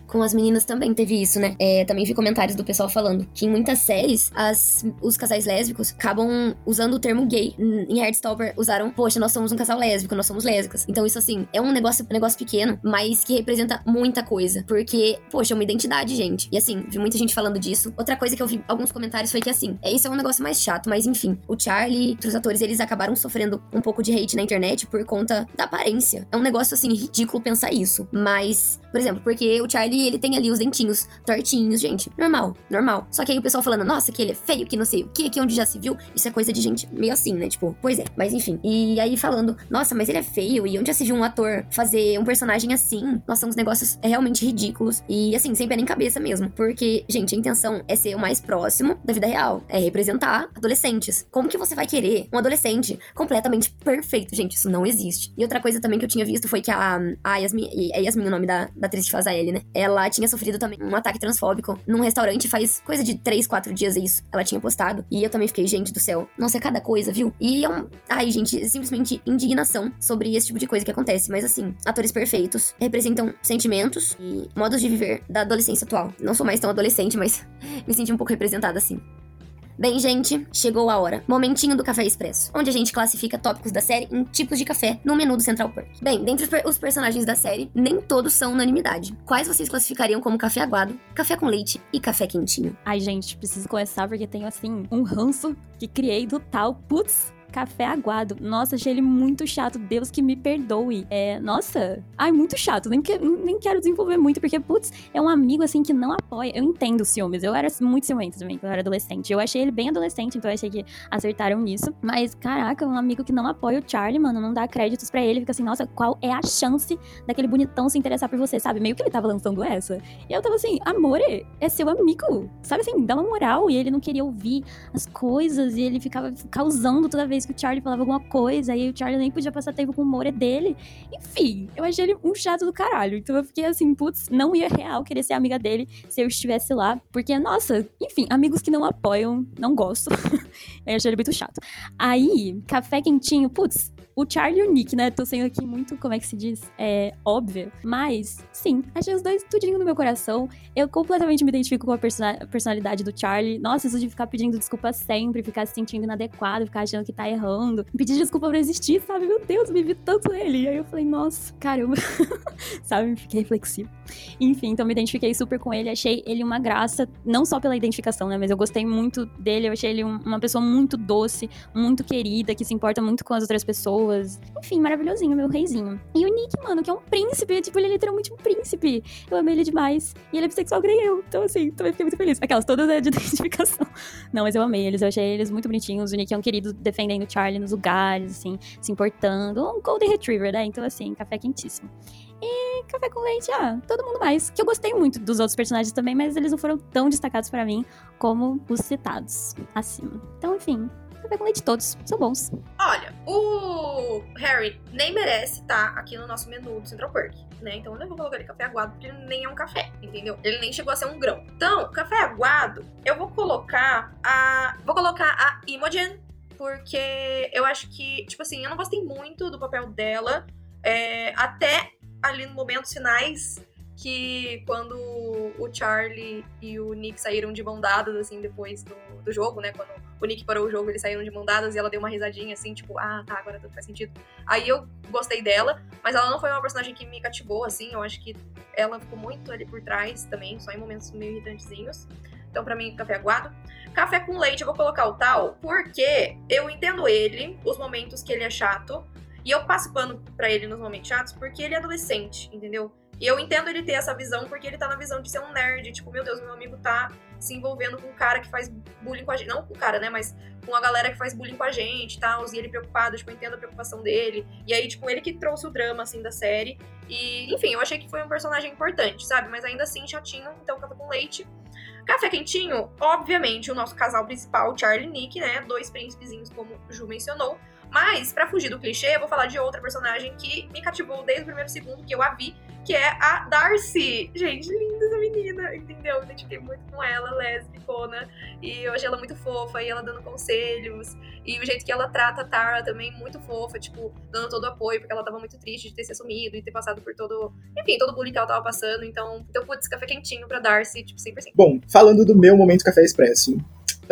Com as meninas também teve isso, né? É, também vi comentários do pessoal falando que em muitas séries as, os casais lésbicos acabam usando o termo gay. Em Heartstopper usaram, poxa, nós somos um casal lésbico, nós somos lésbicas. Então isso assim, é um negócio, um negócio pequeno, mas que representa muita coisa. Porque, poxa, é uma identidade, gente. E assim, vi muita gente falando disso. Outra coisa que eu vi alguns comentários foi que assim, é isso é um negócio mais chato, mas enfim, o Charlie, outros atores, eles acabaram sofrendo um pouco de hate na internet por conta da aparência. É um negócio assim ridículo pensar isso. Mas, por exemplo, porque o Charlie ele tem ali os dentinhos tortinhos, gente. Normal, normal. Só que aí o pessoal falando, nossa, que ele é feio, que não sei o que, aqui onde já se viu. Isso é coisa de gente meio assim, né? Tipo, pois é, mas enfim. E aí falando, nossa, mas ele é feio, e onde já se viu um ator fazer um personagem assim? Nossa, são uns negócios realmente ridículos. E assim, sem pé nem cabeça mesmo. Porque, gente, a intenção é ser o mais próximo da vida real. É representar adolescentes. Como que você vai querer um adolescente completamente perfeito? Gente, isso não existe. E outra coisa também que eu tinha visto foi que a, a Yasmin, é Yasmin o nome da, da atriz que faz a Ellie, né? Ela ela tinha sofrido também um ataque transfóbico num restaurante faz coisa de 3, 4 dias isso. Ela tinha postado. E eu também fiquei, gente do céu. Nossa, é cada coisa, viu? E é um. Ai, gente, simplesmente indignação sobre esse tipo de coisa que acontece. Mas assim, atores perfeitos representam sentimentos e modos de viver da adolescência atual. Não sou mais tão adolescente, mas me senti um pouco representada assim. Bem, gente, chegou a hora. Momentinho do Café Expresso, onde a gente classifica tópicos da série em tipos de café no menu do Central Perk. Bem, dentre os, per os personagens da série, nem todos são unanimidade. Quais vocês classificariam como café aguado, café com leite e café quentinho? Ai, gente, preciso começar porque tenho, assim, um ranço que criei do tal. Putz, café aguado. Nossa, achei ele muito chato. Deus que me perdoe. É, nossa, ai, muito chato. Nem, que, nem quero desenvolver muito, porque, putz, é um amigo assim que não apoia. Eu entendo ciúmes. Eu era muito ciumenta também quando eu era adolescente. Eu achei ele bem adolescente, então eu achei que acertaram nisso. Mas, caraca, um amigo que não apoia o Charlie, mano, não dá créditos para ele. Fica assim, nossa, qual é a chance daquele bonitão se interessar por você, sabe? Meio que ele tava lançando essa. E eu tava assim, amor, é seu amigo. Sabe assim, dá uma moral. E ele não queria ouvir as coisas. E ele ficava causando toda vez vez que o Charlie falava alguma coisa, aí o Charlie nem podia passar tempo com o Moore dele. Enfim, eu achei ele um chato do caralho. Então eu fiquei assim, putz, não ia real querer ser amiga dele se eu estivesse lá. Porque, nossa, enfim, amigos que não apoiam, não gosto. eu achei ele muito chato. Aí, café quentinho, putz, o Charlie e o Nick, né? Tô sendo aqui muito, como é que se diz? É óbvia. Mas, sim, achei os dois tudinho no meu coração. Eu completamente me identifico com a personalidade do Charlie. Nossa, isso de ficar pedindo desculpa sempre, ficar se sentindo inadequado, ficar achando que tá errando. Pedir desculpa pra existir, sabe? Meu Deus, me vi tanto ele. E aí eu falei, nossa, caramba. sabe? Fiquei reflexivo. Enfim, então me identifiquei super com ele. Achei ele uma graça, não só pela identificação, né? Mas eu gostei muito dele. Eu achei ele uma pessoa muito doce, muito querida, que se importa muito com as outras pessoas pessoas. Enfim, maravilhosinho, meu reizinho. E o Nick, mano, que é um príncipe, tipo, ele é literalmente um príncipe. Eu amei ele demais. E ele é bissexual, que eu. Então, assim, também fiquei muito feliz. Aquelas todas né, de identificação. Não, mas eu amei eles, eu achei eles muito bonitinhos. O Nick é um querido defendendo o Charlie nos lugares, assim, se importando. Um Golden Retriever, né? Então, assim, café quentíssimo. E café com leite, ah, todo mundo mais. Que eu gostei muito dos outros personagens também, mas eles não foram tão destacados para mim como os citados acima. Então, enfim, café com leite todos, são bons. Olha, o Harry nem merece estar tá aqui no nosso menu do Central Perk, né? Então eu não vou colocar ele café aguado porque ele nem é um café, entendeu? Ele nem chegou a ser um grão. Então, café aguado, eu vou colocar a. Vou colocar a Imogen, porque eu acho que, tipo assim, eu não gostei muito do papel dela. É, até ali no momentos finais que quando o Charlie e o Nick saíram de mão dadas, assim, depois do, do jogo, né? Quando o Nick parou o jogo, eles saíram de mão dadas e ela deu uma risadinha, assim, tipo, ah, tá, agora tudo faz sentido. Aí eu gostei dela, mas ela não foi uma personagem que me cativou, assim, eu acho que ela ficou muito ali por trás também, só em momentos meio irritantezinhos. Então, para mim, café aguado. Café com leite, eu vou colocar o tal, porque eu entendo ele, os momentos que ele é chato, e eu passo pano pra ele nos momentos chatos, porque ele é adolescente, entendeu? E eu entendo ele ter essa visão porque ele tá na visão de ser um nerd. Tipo, meu Deus, meu amigo tá se envolvendo com um cara que faz bullying com a gente. Não com o cara, né? Mas com a galera que faz bullying com a gente e tal. E ele preocupado, tipo, eu entendo a preocupação dele. E aí, tipo, ele que trouxe o drama, assim, da série. E, enfim, eu achei que foi um personagem importante, sabe? Mas ainda assim, chatinho. Então, café com leite. Café quentinho, obviamente, o nosso casal principal, Charlie e Nick, né? Dois príncipezinhos, como o Ju mencionou. Mas, para fugir do clichê, eu vou falar de outra personagem que me cativou desde o primeiro segundo que eu a vi que é a Darcy. Gente, linda essa menina, entendeu? Eu identifiquei muito com ela, lésbicona, e achei ela muito fofa, e ela dando conselhos, e o jeito que ela trata a Tara também muito fofa, tipo, dando todo o apoio, porque ela tava muito triste de ter se assumido e ter passado por todo, enfim, todo o bullying que ela tava passando, então, então putz, café quentinho pra Darcy, tipo, 100%. Bom, falando do meu momento café expresso,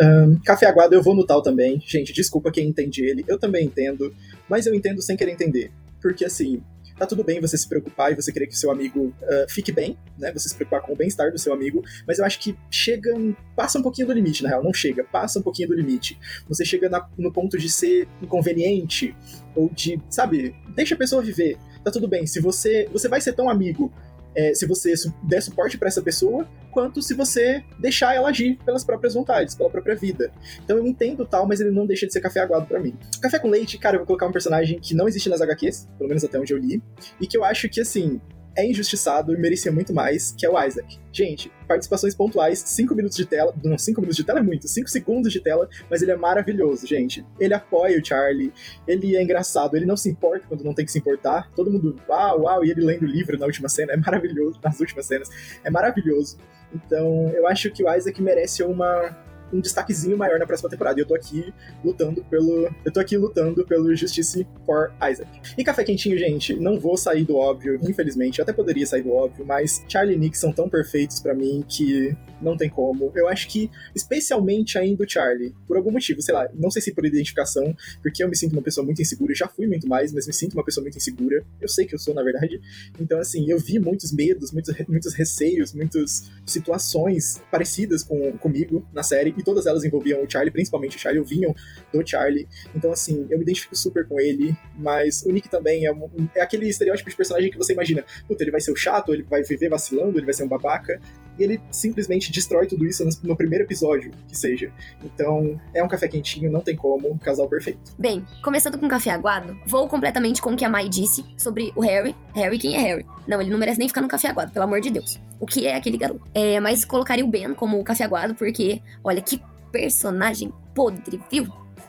um, café aguado eu vou no tal também. Gente, desculpa quem entende ele. Eu também entendo, mas eu entendo sem querer entender. Porque assim, tá tudo bem você se preocupar e você querer que seu amigo uh, fique bem, né? Você se preocupar com o bem-estar do seu amigo, mas eu acho que chega, passa um pouquinho do limite, na real, não chega, passa um pouquinho do limite. Você chega na, no ponto de ser inconveniente ou de, sabe, deixa a pessoa viver. Tá tudo bem, se você, você vai ser tão amigo é, se você der suporte para essa pessoa, quanto se você deixar ela agir pelas próprias vontades, pela própria vida. Então eu entendo tal, mas ele não deixa de ser café aguado para mim. Café com leite, cara, eu vou colocar um personagem que não existe nas HQs, pelo menos até onde eu li, e que eu acho que, assim, é injustiçado e merecia muito mais, que é o Isaac. Gente, participações pontuais, 5 minutos de tela. Não, 5 minutos de tela é muito, 5 segundos de tela, mas ele é maravilhoso, gente. Ele apoia o Charlie, ele é engraçado, ele não se importa quando não tem que se importar. Todo mundo, uau, uau, e ele lendo o livro na última cena, é maravilhoso, nas últimas cenas, é maravilhoso. Então, eu acho que o Isaac merece uma, um destaquezinho maior na próxima temporada. E eu tô aqui lutando pelo. Eu tô aqui lutando pelo Justice for Isaac. E café quentinho, gente, não vou sair do óbvio, infelizmente. Eu até poderia sair do óbvio, mas Charlie e Nick são tão perfeitos para mim que não tem como. Eu acho que, especialmente ainda o Charlie, por algum motivo, sei lá, não sei se por identificação, porque eu me sinto uma pessoa muito insegura, já fui muito mais, mas me sinto uma pessoa muito insegura. Eu sei que eu sou, na verdade. Então, assim, eu vi muitos medos, muitos, muitos receios, muitas situações parecidas com, comigo na série, e todas elas envolviam o Charlie, principalmente o Charlie, vinham do Charlie. Então, assim, eu me identifico super com ele, mas o Nick também é, um, é aquele estereótipo de personagem que você imagina, puta, ele vai ser o chato, ele vai viver vacilando, ele vai ser um babaca, e ele simplesmente destrói tudo isso no, primeiro episódio, que seja. Então, é um café quentinho, não tem como, casal perfeito. Bem, começando com café aguado, vou completamente com o que a Mai disse sobre o Harry. Harry, quem é Harry? Não, ele não merece nem ficar no café aguado, pelo amor de Deus. O que é aquele garoto? É, mas colocaria o Ben como o café aguado, porque, olha, que personagem podre, viu?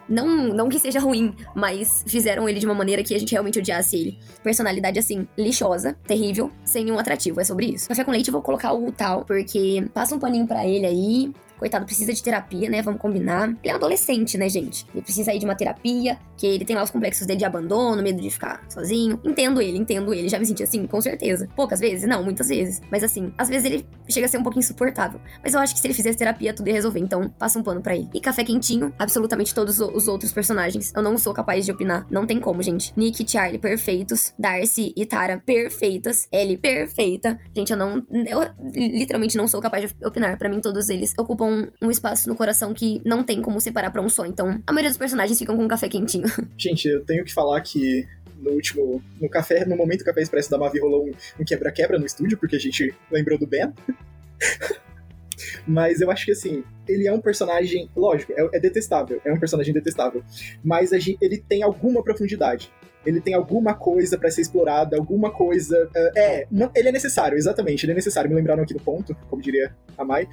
Não, não que seja ruim, mas fizeram ele de uma maneira que a gente realmente odiasse ele. Personalidade, assim, lixosa, terrível, sem nenhum atrativo. É sobre isso. Café com leite vou colocar o tal, porque passa um paninho pra ele aí. Coitado, precisa de terapia, né? Vamos combinar. Ele é um adolescente, né, gente? Ele precisa ir de uma terapia, que ele tem lá os complexos dele de abandono, medo de ficar sozinho. Entendo ele, entendo ele. Já me senti assim, com certeza. Poucas vezes? Não, muitas vezes. Mas assim, às vezes ele chega a ser um pouquinho insuportável. Mas eu acho que se ele fizesse terapia, tudo ia resolver. Então, passa um pano pra ele. E café quentinho, absolutamente todos os outros personagens. Eu não sou capaz de opinar. Não tem como, gente. Nick e Charlie, perfeitos. Darcy e Tara, perfeitas. Ellie, perfeita. Gente, eu não. Eu literalmente não sou capaz de opinar. Pra mim, todos eles ocupam um espaço no coração que não tem como separar pra um só. Então, a maioria dos personagens ficam com um café quentinho. Gente, eu tenho que falar que no último. No café, no momento do Café Expresso da Mavi rolou um, quebra-quebra no estúdio, porque a gente lembrou do Ben. Mas eu acho que assim, ele é um personagem, lógico, é, é detestável, é um personagem detestável. Mas gente, ele tem alguma profundidade. Ele tem alguma coisa para ser explorada, alguma coisa. Uh, é, não, ele é necessário, exatamente, ele é necessário. Me lembraram aqui do ponto, como diria a Mai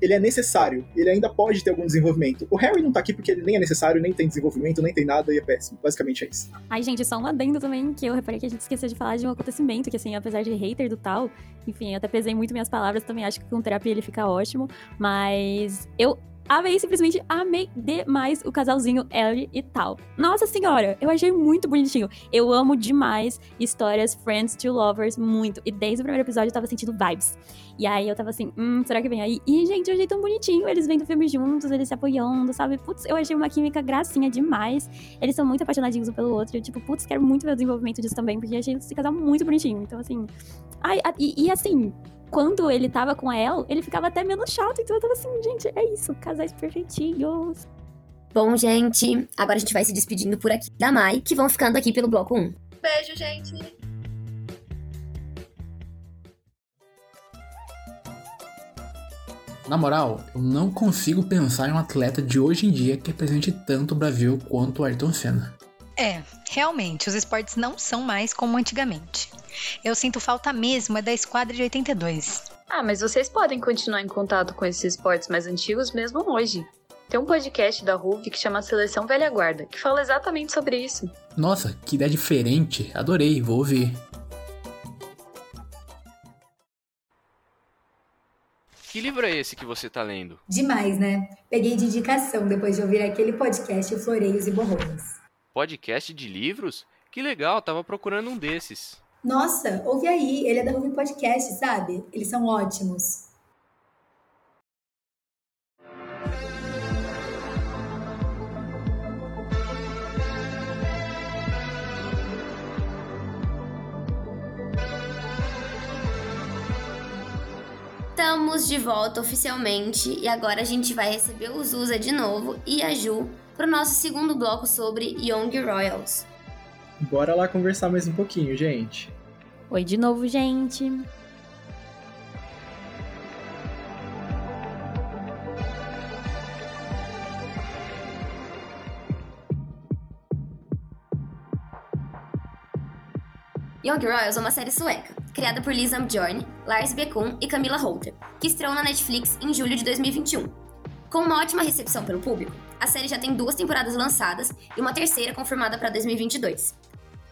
ele é necessário. Ele ainda pode ter algum desenvolvimento. O Harry não tá aqui porque ele nem é necessário, nem tem desenvolvimento, nem tem nada e é péssimo. Basicamente é isso. Ai, gente, só um adendo também que eu reparei que a gente esqueceu de falar de um acontecimento que, assim, apesar de hater do tal, enfim, eu até pesei muito minhas palavras, também acho que com terapia ele fica ótimo, mas eu amei, simplesmente amei demais o casalzinho Ellie e tal. Nossa senhora, eu achei muito bonitinho. Eu amo demais histórias Friends to Lovers, muito. E desde o primeiro episódio eu tava sentindo vibes. E aí eu tava assim, hum, será que vem aí? E, gente, eu achei tão bonitinho. Eles vendo filme juntos, eles se apoiando, sabe? Putz, eu achei uma química gracinha demais. Eles são muito apaixonadinhos um pelo outro. Eu, tipo, putz, quero muito ver o desenvolvimento disso também, porque achei esse casal muito bonitinho. Então, assim. Ai, e, e assim, quando ele tava com a El, ele ficava até menos chato. Então eu tava assim, gente, é isso, casais perfeitinhos. Bom, gente, agora a gente vai se despedindo por aqui da Mai, que vão ficando aqui pelo bloco 1. Beijo, gente! Na moral, eu não consigo pensar em um atleta de hoje em dia que represente tanto o Brasil quanto o Ayrton Senna. É, realmente, os esportes não são mais como antigamente. Eu sinto falta mesmo é da esquadra de 82. Ah, mas vocês podem continuar em contato com esses esportes mais antigos mesmo hoje. Tem um podcast da RUV que chama Seleção Velha Guarda, que fala exatamente sobre isso. Nossa, que ideia diferente. Adorei, vou ouvir. Que livro é esse que você tá lendo? Demais, né? Peguei de indicação depois de ouvir aquele podcast Floreios e Borrões. Podcast de livros? Que legal, tava procurando um desses. Nossa, ouve aí, ele é da Ruby Podcast, sabe? Eles são ótimos. Estamos de volta oficialmente e agora a gente vai receber o Zuza de novo e a Ju para o nosso segundo bloco sobre Young Royals. Bora lá conversar mais um pouquinho, gente. Oi de novo, gente. Young Royals é uma série sueca. criada por Lisa Bjorn, Lars Bekun e Camila Holter, que estreou na Netflix em julho de 2021. Com uma ótima recepção pelo público, a série já tem duas temporadas lançadas e uma terceira confirmada para 2022.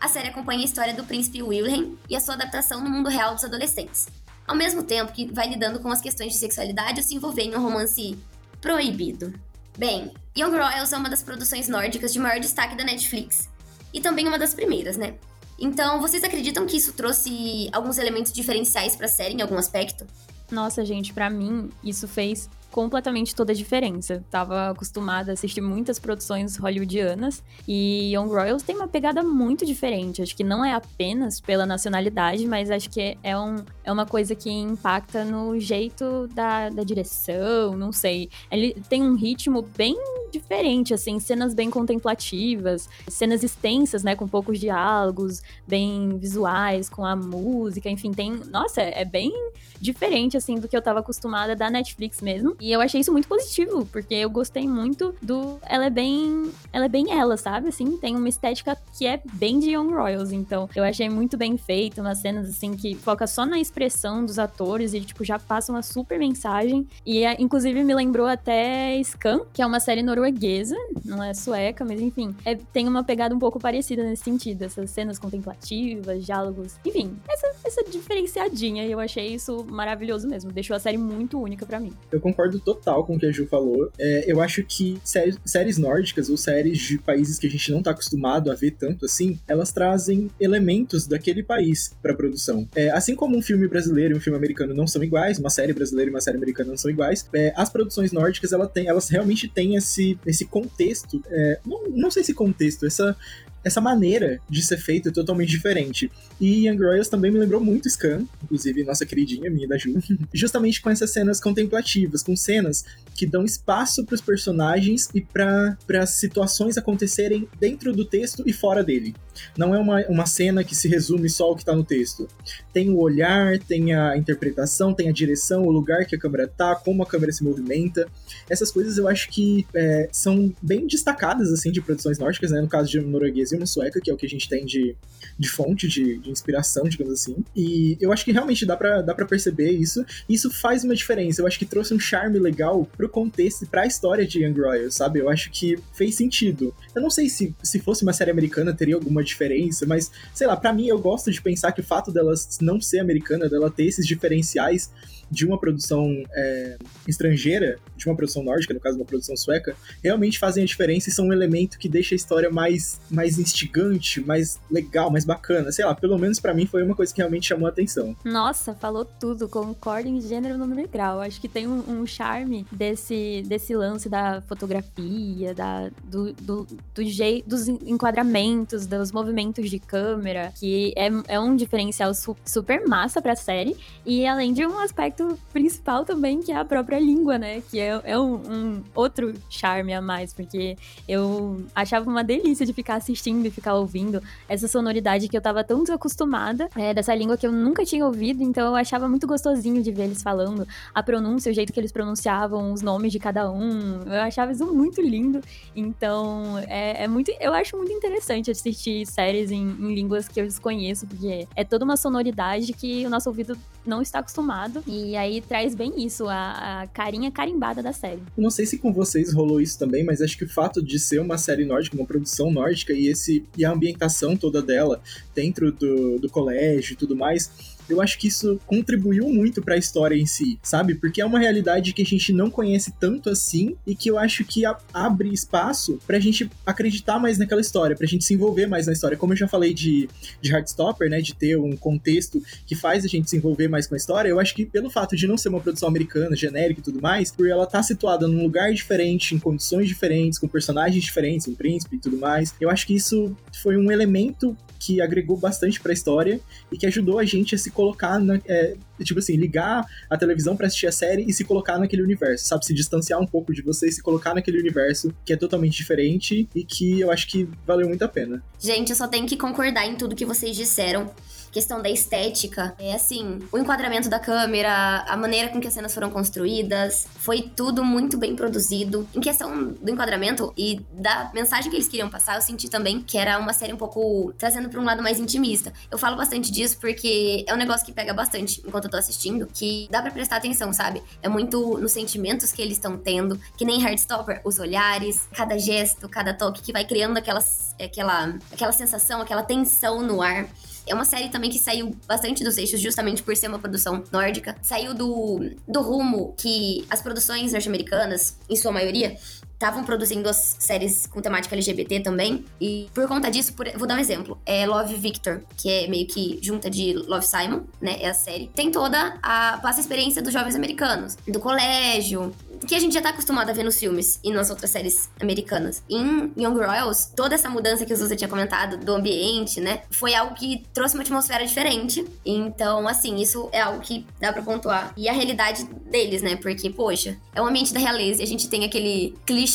A série acompanha a história do príncipe Wilhelm e a sua adaptação no mundo real dos adolescentes, ao mesmo tempo que vai lidando com as questões de sexualidade e se envolver em um romance proibido. Bem, Young Royals é uma das produções nórdicas de maior destaque da Netflix, e também uma das primeiras, né? Então, vocês acreditam que isso trouxe alguns elementos diferenciais para a série em algum aspecto? Nossa, gente, para mim isso fez completamente toda a diferença. Tava acostumada a assistir muitas produções hollywoodianas e Young Royals tem uma pegada muito diferente. Acho que não é apenas pela nacionalidade, mas acho que é, um, é uma coisa que impacta no jeito da, da direção, não sei. Ele tem um ritmo bem diferente, assim, cenas bem contemplativas, cenas extensas, né, com poucos diálogos, bem visuais, com a música, enfim, tem. Nossa, é bem diferente, assim, do que eu tava acostumada da Netflix mesmo. E eu achei isso muito positivo, porque eu gostei muito do. Ela é bem. Ela é bem ela, sabe? Assim, tem uma estética que é bem de Young Royals. Então, eu achei muito bem feito, umas cenas, assim, que foca só na expressão dos atores e, tipo, já passa uma super mensagem. E, é, inclusive, me lembrou até Scam, que é uma série norueguesa, não é sueca, mas enfim, é, tem uma pegada um pouco parecida nesse sentido. Essas cenas contemplativas, diálogos. Enfim, essa, essa diferenciadinha. E eu achei isso maravilhoso mesmo. Deixou a série muito única para mim. Eu concordo total com o que a Ju falou. É, eu acho que séries, séries nórdicas ou séries de países que a gente não tá acostumado a ver tanto assim, elas trazem elementos daquele país pra produção. É, assim como um filme brasileiro e um filme americano não são iguais, uma série brasileira e uma série americana não são iguais, é, as produções nórdicas ela tem, elas realmente têm esse, esse contexto, é, não, não sei se contexto, essa essa maneira de ser feito é totalmente diferente. E Young Royals também me lembrou muito Scan, inclusive nossa queridinha minha da Ju, justamente com essas cenas contemplativas, com cenas que dão espaço para os personagens e para as situações acontecerem dentro do texto e fora dele. Não é uma, uma cena que se resume só ao que está no texto. Tem o olhar, tem a interpretação, tem a direção, o lugar que a câmera tá, como a câmera se movimenta. Essas coisas eu acho que é, são bem destacadas assim de produções nórdicas, né? No caso de norueguês e uma sueca, que é o que a gente tem de, de fonte, de, de inspiração, digamos assim. E eu acho que realmente dá pra, dá perceber isso. Isso faz uma diferença. Eu acho que trouxe um charme legal pro contexto e pra história de Young Royals, sabe? Eu acho que fez sentido. Eu não sei se, se fosse uma série americana teria alguma diferença, mas sei lá, para mim eu gosto de pensar que o fato dela não ser americana, dela ter esses diferenciais de uma produção é, estrangeira, de uma produção nórdica, no caso uma produção sueca, realmente fazem a diferença e são um elemento que deixa a história mais, mais instigante, mais legal, mais bacana. Sei lá, pelo menos para mim foi uma coisa que realmente chamou a atenção. Nossa, falou tudo, concordo em gênero, número e grau. Acho que tem um, um charme desse, desse lance da fotografia, da, do, do, do jeito, dos enquadramentos, dos movimentos de câmera, que é, é um diferencial su super massa pra série. E além de um aspecto aspecto principal também, que é a própria língua, né? Que é, é um, um, outro charme a mais, porque eu achava uma delícia de ficar assistindo e ficar ouvindo essa sonoridade que eu tava tão desacostumada é, dessa língua que eu nunca tinha ouvido, então eu achava muito gostosinho de ver eles falando, a pronúncia, o jeito que eles pronunciavam os nomes de cada um, eu achava isso muito lindo, então é, é muito, eu acho muito interessante assistir séries em, em línguas que eu desconheço, porque é toda uma sonoridade que o nosso ouvido não está acostumado, e e aí traz bem isso, a, a carinha carimbada da série. Não sei se com vocês rolou isso também, mas acho que o fato de ser uma série nórdica, uma produção nórdica e, esse, e a ambientação toda dela dentro do, do colégio e tudo mais eu acho que isso contribuiu muito para a história em si, sabe? Porque é uma realidade que a gente não conhece tanto assim e que eu acho que abre espaço pra gente acreditar mais naquela história, pra gente se envolver mais na história. Como eu já falei de, de Heartstopper, né, de ter um contexto que faz a gente se envolver mais com a história, eu acho que pelo fato de não ser uma produção americana, genérica e tudo mais, por ela estar tá situada num lugar diferente, em condições diferentes, com personagens diferentes, um príncipe e tudo mais, eu acho que isso foi um elemento que agregou bastante para a história e que ajudou a gente a se colocar na, é, tipo assim, ligar a televisão pra assistir a série e se colocar naquele universo, sabe? Se distanciar um pouco de você e se colocar naquele universo que é totalmente diferente e que eu acho que valeu muito a pena. Gente, eu só tenho que concordar em tudo que vocês disseram questão da estética, é assim, o enquadramento da câmera, a maneira com que as cenas foram construídas, foi tudo muito bem produzido. Em questão do enquadramento e da mensagem que eles queriam passar, eu senti também que era uma série um pouco trazendo para um lado mais intimista. Eu falo bastante disso porque é um negócio que pega bastante enquanto tô assistindo, que dá para prestar atenção, sabe? É muito nos sentimentos que eles estão tendo, que nem Heartstopper, os olhares, cada gesto, cada toque que vai criando aquela, aquela, aquela sensação, aquela tensão no ar. É uma série também que saiu bastante dos eixos, justamente por ser uma produção nórdica. Saiu do, do rumo que as produções norte-americanas, em sua maioria, estavam produzindo as séries com temática LGBT também. E por conta disso, por, vou dar um exemplo. É Love Victor, que é meio que junta de Love Simon, né? É a série. Tem toda a. passa a experiência dos jovens americanos, do colégio, que a gente já tá acostumado a ver nos filmes e nas outras séries americanas. Em Young Royals, toda essa mudança que o Zuza tinha comentado do ambiente, né, foi algo que trouxe uma atmosfera diferente. Então, assim, isso é algo que dá para pontuar. E a realidade deles, né, porque, poxa, é um ambiente da realeza e a gente tem aquele clichê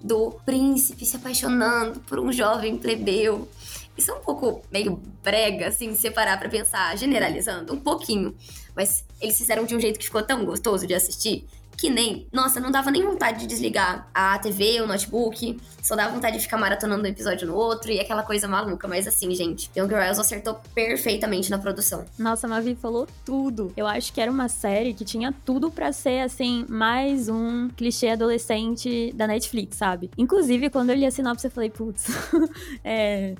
do príncipe se apaixonando por um jovem plebeu. Isso é um pouco meio brega, assim, se separar pra pensar, generalizando, um pouquinho. Mas eles fizeram de um jeito que ficou tão gostoso de assistir que nem, nossa, não dava nem vontade de desligar a TV, o notebook, só dava vontade de ficar maratonando um episódio no outro e aquela coisa maluca. Mas assim, gente, Young Girls acertou perfeitamente na produção. Nossa, a Mavi falou tudo. Eu acho que era uma série que tinha tudo para ser, assim, mais um clichê adolescente da Netflix, sabe? Inclusive, quando eu li a sinopse, eu falei, putz, é,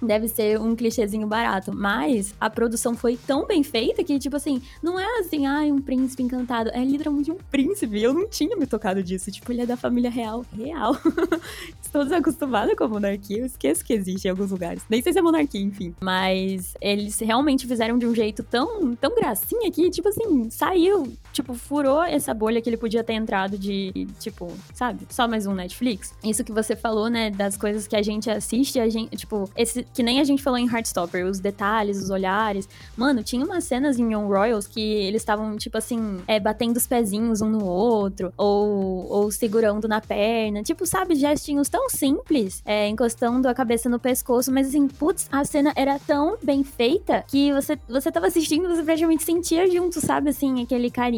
deve ser um clichêzinho barato. Mas a produção foi tão bem feita que, tipo assim, não é assim, ah, um príncipe encantado. É literalmente um príncipe. Eu não tinha me tocado disso. Tipo, ele é da família real. Real. Estou desacostumada com a monarquia. Eu esqueço que existe em alguns lugares. Nem sei se é monarquia, enfim. Mas eles realmente fizeram de um jeito tão, tão gracinha que, tipo assim, saiu. Tipo, furou essa bolha que ele podia ter entrado de, tipo, sabe? Só mais um Netflix. Isso que você falou, né? Das coisas que a gente assiste, a gente, tipo, esse que nem a gente falou em Heartstopper, os detalhes, os olhares. Mano, tinha umas cenas em Young Royals que eles estavam, tipo assim, é, batendo os pezinhos um no outro, ou, ou segurando na perna. Tipo, sabe, gestinhos tão simples, é, encostando a cabeça no pescoço, mas assim, putz, a cena era tão bem feita que você, você tava assistindo, você praticamente sentia junto, sabe, assim, aquele carinho,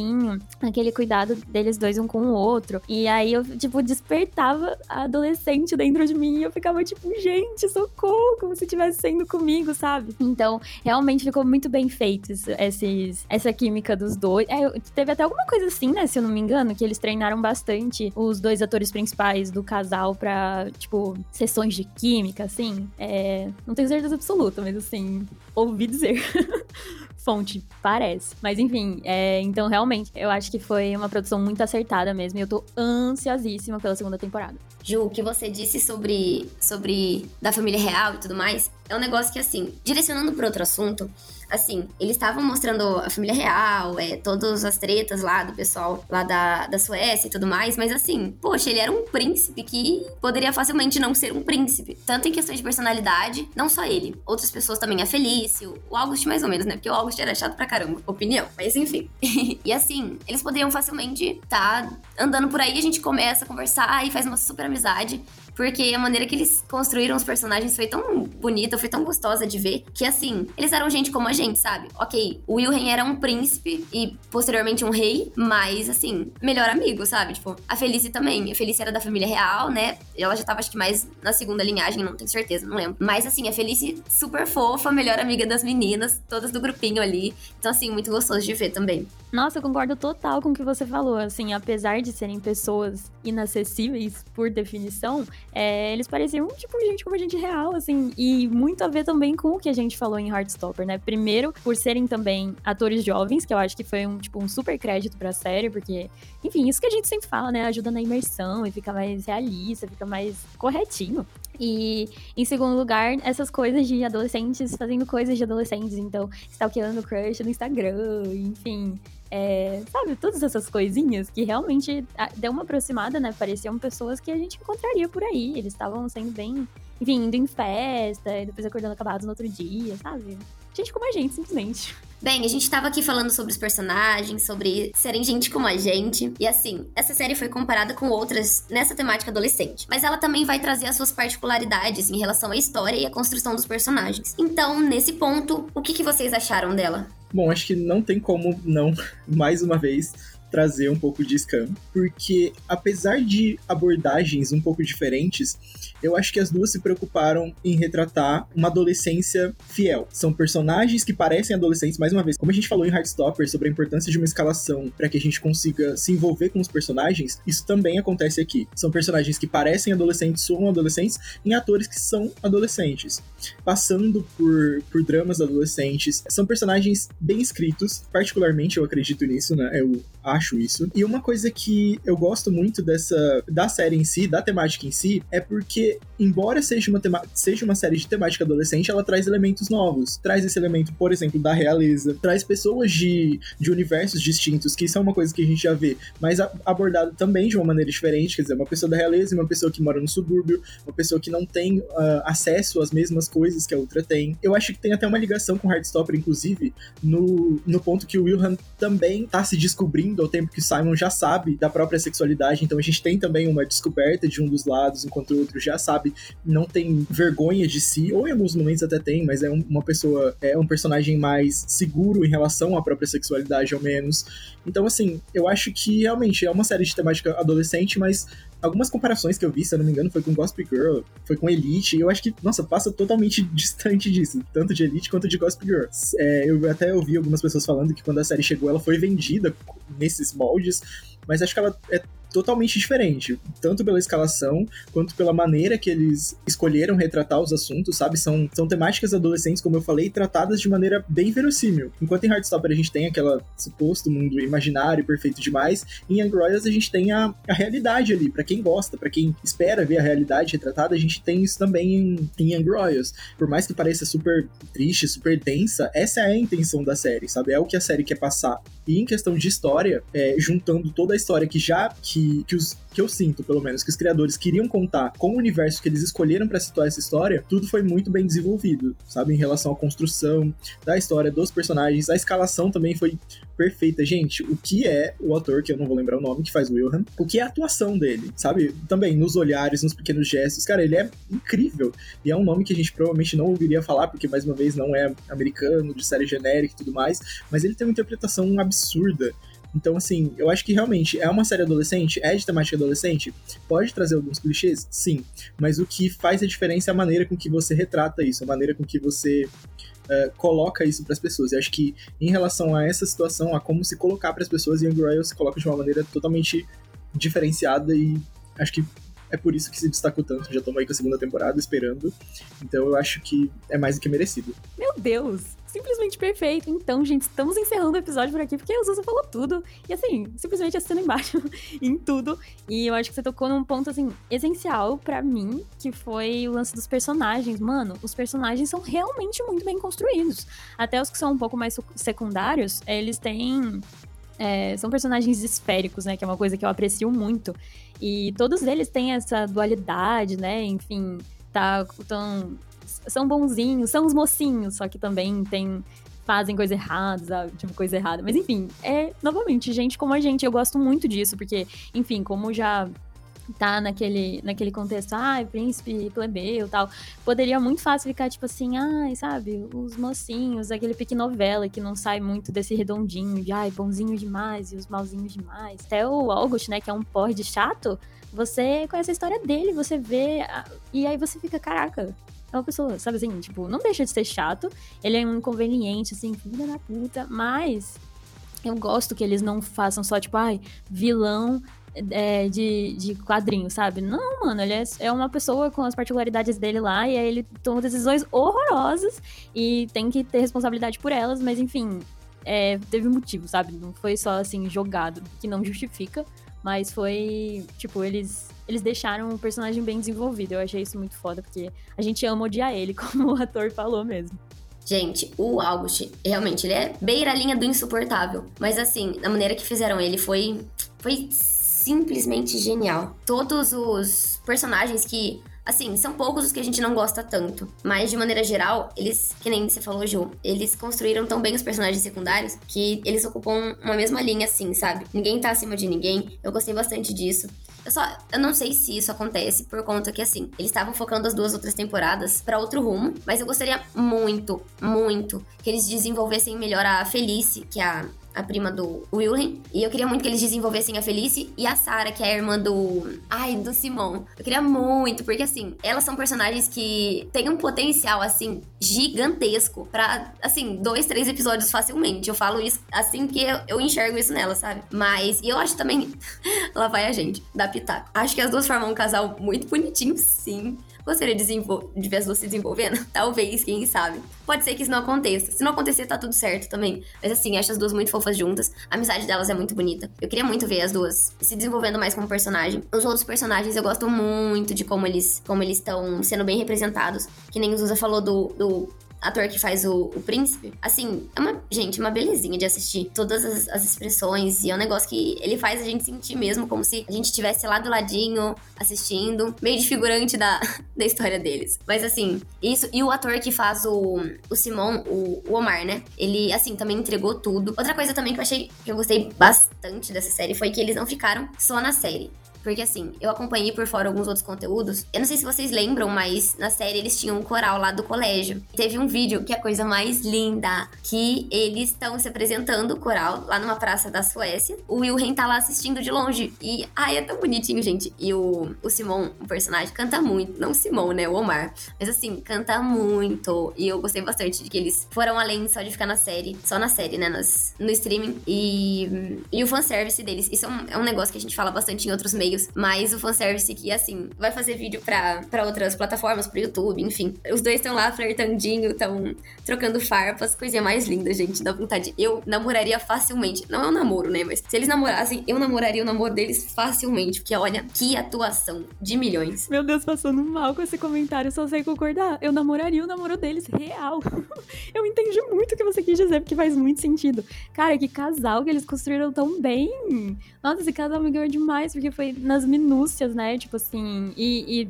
aquele cuidado deles dois um com o outro. E aí eu, tipo, despertava a adolescente dentro de mim e eu ficava, tipo, gente, socorro, como se estivesse sendo comigo, sabe? Então, realmente ficou muito bem feito esses, essa química dos dois. É, teve até alguma coisa assim, né? Se eu não me engano, que eles treinaram bastante os dois atores principais do casal pra, tipo, sessões de química, assim. É, não tenho certeza absoluta, mas assim, ouvi dizer. fonte, parece. Mas enfim, é, então realmente, eu acho que foi uma produção muito acertada mesmo. E eu tô ansiosíssima pela segunda temporada. Ju, o que você disse sobre, sobre da família real e tudo mais, é um negócio que, assim, direcionando para outro assunto, assim, eles estavam mostrando a família real, é, todas as tretas lá do pessoal lá da, da Suécia e tudo mais, mas assim, poxa, ele era um príncipe que poderia facilmente não ser um príncipe. Tanto em questões de personalidade, não só ele. Outras pessoas também, a Felício, o August mais ou menos, né? Porque o August era chato pra caramba, opinião. Mas enfim. e assim, eles poderiam facilmente tá andando por aí, a gente começa a conversar e faz uma super amizade. Porque a maneira que eles construíram os personagens foi tão bonita, foi tão gostosa de ver, que assim, eles eram gente como a gente, sabe? Ok, o Wilhelm era um príncipe e posteriormente um rei, mas assim, melhor amigo, sabe? Tipo, a Felice também. A Felice era da família real, né? Ela já tava, acho que mais na segunda linhagem, não tenho certeza, não lembro. Mas assim, a Felice super fofa, melhor amiga das meninas, todas do grupinho ali. Então, assim, muito gostoso de ver também. Nossa, eu concordo total com o que você falou. Assim, apesar de serem pessoas inacessíveis por definição, é, eles pareciam, tipo, gente como a gente real, assim. E muito a ver também com o que a gente falou em Heartstopper, né? Primeiro, por serem também atores jovens, que eu acho que foi um, tipo, um super crédito pra série, porque, enfim, isso que a gente sempre fala, né? Ajuda na imersão e fica mais realista, fica mais corretinho. E, em segundo lugar, essas coisas de adolescentes fazendo coisas de adolescentes. Então, stalkeando crush no Instagram, enfim. É, sabe, todas essas coisinhas que realmente deu uma aproximada, né? Pareciam pessoas que a gente encontraria por aí. Eles estavam sendo bem, enfim, indo em festa, e depois acordando acabados no outro dia, sabe? Gente como a gente, simplesmente. Bem, a gente tava aqui falando sobre os personagens, sobre serem gente como a gente. E assim, essa série foi comparada com outras nessa temática adolescente. Mas ela também vai trazer as suas particularidades em relação à história e à construção dos personagens. Então, nesse ponto, o que, que vocês acharam dela? Bom, acho que não tem como não, mais uma vez, trazer um pouco de Scam, porque apesar de abordagens um pouco diferentes, eu acho que as duas se preocuparam em retratar uma adolescência fiel. São personagens que parecem adolescentes, mais uma vez, como a gente falou em Heartstopper sobre a importância de uma escalação para que a gente consiga se envolver com os personagens, isso também acontece aqui. São personagens que parecem adolescentes, são adolescentes, em atores que são adolescentes, passando por, por dramas adolescentes. São personagens bem escritos, particularmente eu acredito nisso, né? Eu acho isso. E uma coisa que eu gosto muito dessa da série em si, da temática em si, é porque embora seja uma seja uma série de temática adolescente, ela traz elementos novos. Traz esse elemento, por exemplo, da realeza, traz pessoas de, de universos distintos, que isso é uma coisa que a gente já vê, mas abordado também de uma maneira diferente, quer dizer, uma pessoa da realeza e uma pessoa que mora no subúrbio, uma pessoa que não tem uh, acesso às mesmas coisas que a outra tem. Eu acho que tem até uma ligação com Heartstopper, inclusive, no, no ponto que o Wilhelm também tá se descobrindo ao tempo que o Simon já sabe da própria sexualidade, então a gente tem também uma descoberta de um dos lados, enquanto o outro já sabe, não tem vergonha de si, ou em alguns momentos até tem, mas é uma pessoa, é um personagem mais seguro em relação à própria sexualidade, ao menos. Então, assim, eu acho que realmente é uma série de temática adolescente, mas algumas comparações que eu vi, se eu não me engano, foi com Gossip Girl, foi com Elite, eu acho que, nossa, passa totalmente distante disso, tanto de Elite quanto de Gossip Girl. É, eu até ouvi algumas pessoas falando que quando a série chegou, ela foi vendida nesses moldes, mas acho que ela é totalmente diferente, tanto pela escalação quanto pela maneira que eles escolheram retratar os assuntos, sabe? São, são temáticas adolescentes, como eu falei, tratadas de maneira bem verossímil. Enquanto em Heartstopper a gente tem aquela suposto mundo imaginário perfeito demais, em Young Royals a gente tem a, a realidade ali, para quem gosta, para quem espera ver a realidade retratada, a gente tem isso também em, em Young Royals. Por mais que pareça super triste, super densa, essa é a intenção da série, sabe? É o que a série quer passar. E em questão de história, é, juntando toda a história que já que, que os que eu sinto, pelo menos, que os criadores queriam contar com o universo que eles escolheram para situar essa história, tudo foi muito bem desenvolvido, sabe? Em relação à construção da história, dos personagens, a escalação também foi perfeita. Gente, o que é o ator, que eu não vou lembrar o nome, que faz o Wilhelm, o que é a atuação dele, sabe? Também nos olhares, nos pequenos gestos. Cara, ele é incrível. E é um nome que a gente provavelmente não ouviria falar, porque, mais uma vez, não é americano, de série genérica e tudo mais, mas ele tem uma interpretação absurda. Então, assim, eu acho que realmente é uma série adolescente, é de temática adolescente, pode trazer alguns clichês, sim, mas o que faz a diferença é a maneira com que você retrata isso, a maneira com que você uh, coloca isso para as pessoas. Eu acho que em relação a essa situação, a como se colocar para as pessoas, Young Royal se coloca de uma maneira totalmente diferenciada e acho que é por isso que se destacou tanto. Já estamos aí com a segunda temporada esperando. Então eu acho que é mais do que merecido. Meu Deus! Simplesmente perfeito. Então, gente, estamos encerrando o episódio por aqui porque a Zuza falou tudo. E assim, simplesmente assina embaixo em tudo. E eu acho que você tocou num ponto, assim, essencial para mim, que foi o lance dos personagens. Mano, os personagens são realmente muito bem construídos. Até os que são um pouco mais secundários, eles têm é, são personagens esféricos, né? Que é uma coisa que eu aprecio muito. E todos eles têm essa dualidade, né? Enfim, tá tão, são bonzinhos, são os mocinhos, só que também tem fazem coisa errada, sabe? Tipo, coisa errada. Mas enfim, é, novamente, gente como a gente. Eu gosto muito disso, porque, enfim, como já tá naquele, naquele contexto, ai, príncipe plebeu tal, poderia muito fácil ficar tipo assim, ai, sabe, os mocinhos, aquele pique novela que não sai muito desse redondinho de, ai, bonzinho demais e os malzinhos demais. Até o August, né, que é um porre de chato, você conhece a história dele, você vê, e aí você fica, caraca, é uma pessoa, sabe assim, tipo, não deixa de ser chato, ele é um inconveniente, assim, filha da puta, mas eu gosto que eles não façam só, tipo, ai, vilão é, de, de quadrinho, sabe? Não, mano, ele é, é, uma pessoa com as particularidades dele lá e aí ele toma decisões horrorosas e tem que ter responsabilidade por elas, mas enfim, é, teve motivo, sabe? Não foi só assim jogado, que não justifica, mas foi, tipo, eles eles deixaram o personagem bem desenvolvido. Eu achei isso muito foda, porque a gente ama odiar ele, como o ator falou mesmo. Gente, o August, realmente, ele é beira a linha do insuportável. Mas assim, a maneira que fizeram ele foi. Foi simplesmente genial. Todos os personagens que Assim, são poucos os que a gente não gosta tanto. Mas, de maneira geral, eles, que nem você falou, Ju, eles construíram tão bem os personagens secundários que eles ocupam uma mesma linha, assim, sabe? Ninguém tá acima de ninguém. Eu gostei bastante disso. Eu só. Eu não sei se isso acontece por conta que, assim, eles estavam focando as duas outras temporadas para outro rumo. Mas eu gostaria muito, muito que eles desenvolvessem melhor a Felice, que é a a prima do Wilhelm. E eu queria muito que eles desenvolvessem a Felice e a Sarah, que é a irmã do. Ai, do Simon. Eu queria muito, porque assim, elas são personagens que têm um potencial, assim, gigantesco para assim, dois, três episódios facilmente. Eu falo isso assim que eu, eu enxergo isso nela, sabe? Mas, e eu acho também. Lá vai a gente, da Pitaco. Acho que as duas formam um casal muito bonitinho, sim. Gostaria de, ver as duas se desenvolvendo? Talvez, quem sabe. Pode ser que isso não aconteça. Se não acontecer, tá tudo certo também. Mas assim, acho as duas muito fofas juntas. A amizade delas é muito bonita. Eu queria muito ver as duas se desenvolvendo mais como personagem. Os outros personagens eu gosto muito de como eles como eles estão sendo bem representados. Que nem o Zusa falou do, do ator que faz o, o príncipe, assim, é uma, gente, uma belezinha de assistir. Todas as, as, expressões, e é um negócio que ele faz a gente sentir mesmo como se a gente estivesse lá do ladinho, assistindo, meio de figurante da, da história deles. Mas assim, isso, e o ator que faz o, o Simon, o, o Omar, né? Ele, assim, também entregou tudo. Outra coisa também que eu achei, que eu gostei bastante dessa série foi que eles não ficaram só na série. Porque assim, eu acompanhei por fora alguns outros conteúdos. Eu não sei se vocês lembram, mas na série eles tinham um coral lá do colégio. Teve um vídeo que é a coisa mais linda, que eles estão se apresentando o coral lá numa praça da Suécia. O Wilhelm tá lá assistindo de longe. E, ai, é tão bonitinho, gente. E o, o Simon, o personagem, canta muito. Não o Simon, né? O Omar. Mas assim, canta muito. E eu gostei bastante de que eles foram além só de ficar na série. Só na série, né? Nas, no streaming. E, e o fanservice deles. Isso é um, é um negócio que a gente fala bastante em outros meios mas o fanservice que, assim, vai fazer vídeo pra, pra outras plataformas, pro YouTube, enfim. Os dois estão lá flertandinho, estão trocando farpas, coisinha mais linda, gente, dá vontade. Eu namoraria facilmente. Não é um namoro, né? Mas se eles namorassem, eu namoraria o namoro deles facilmente, porque olha, que atuação de milhões. Meu Deus, passando mal com esse comentário, só sei concordar. Eu namoraria o namoro deles real. eu entendi muito o que você quis dizer, porque faz muito sentido. Cara, que casal que eles construíram tão bem. Nossa, esse casal me ganhou demais, porque foi nas minúcias, né? Tipo assim, e, e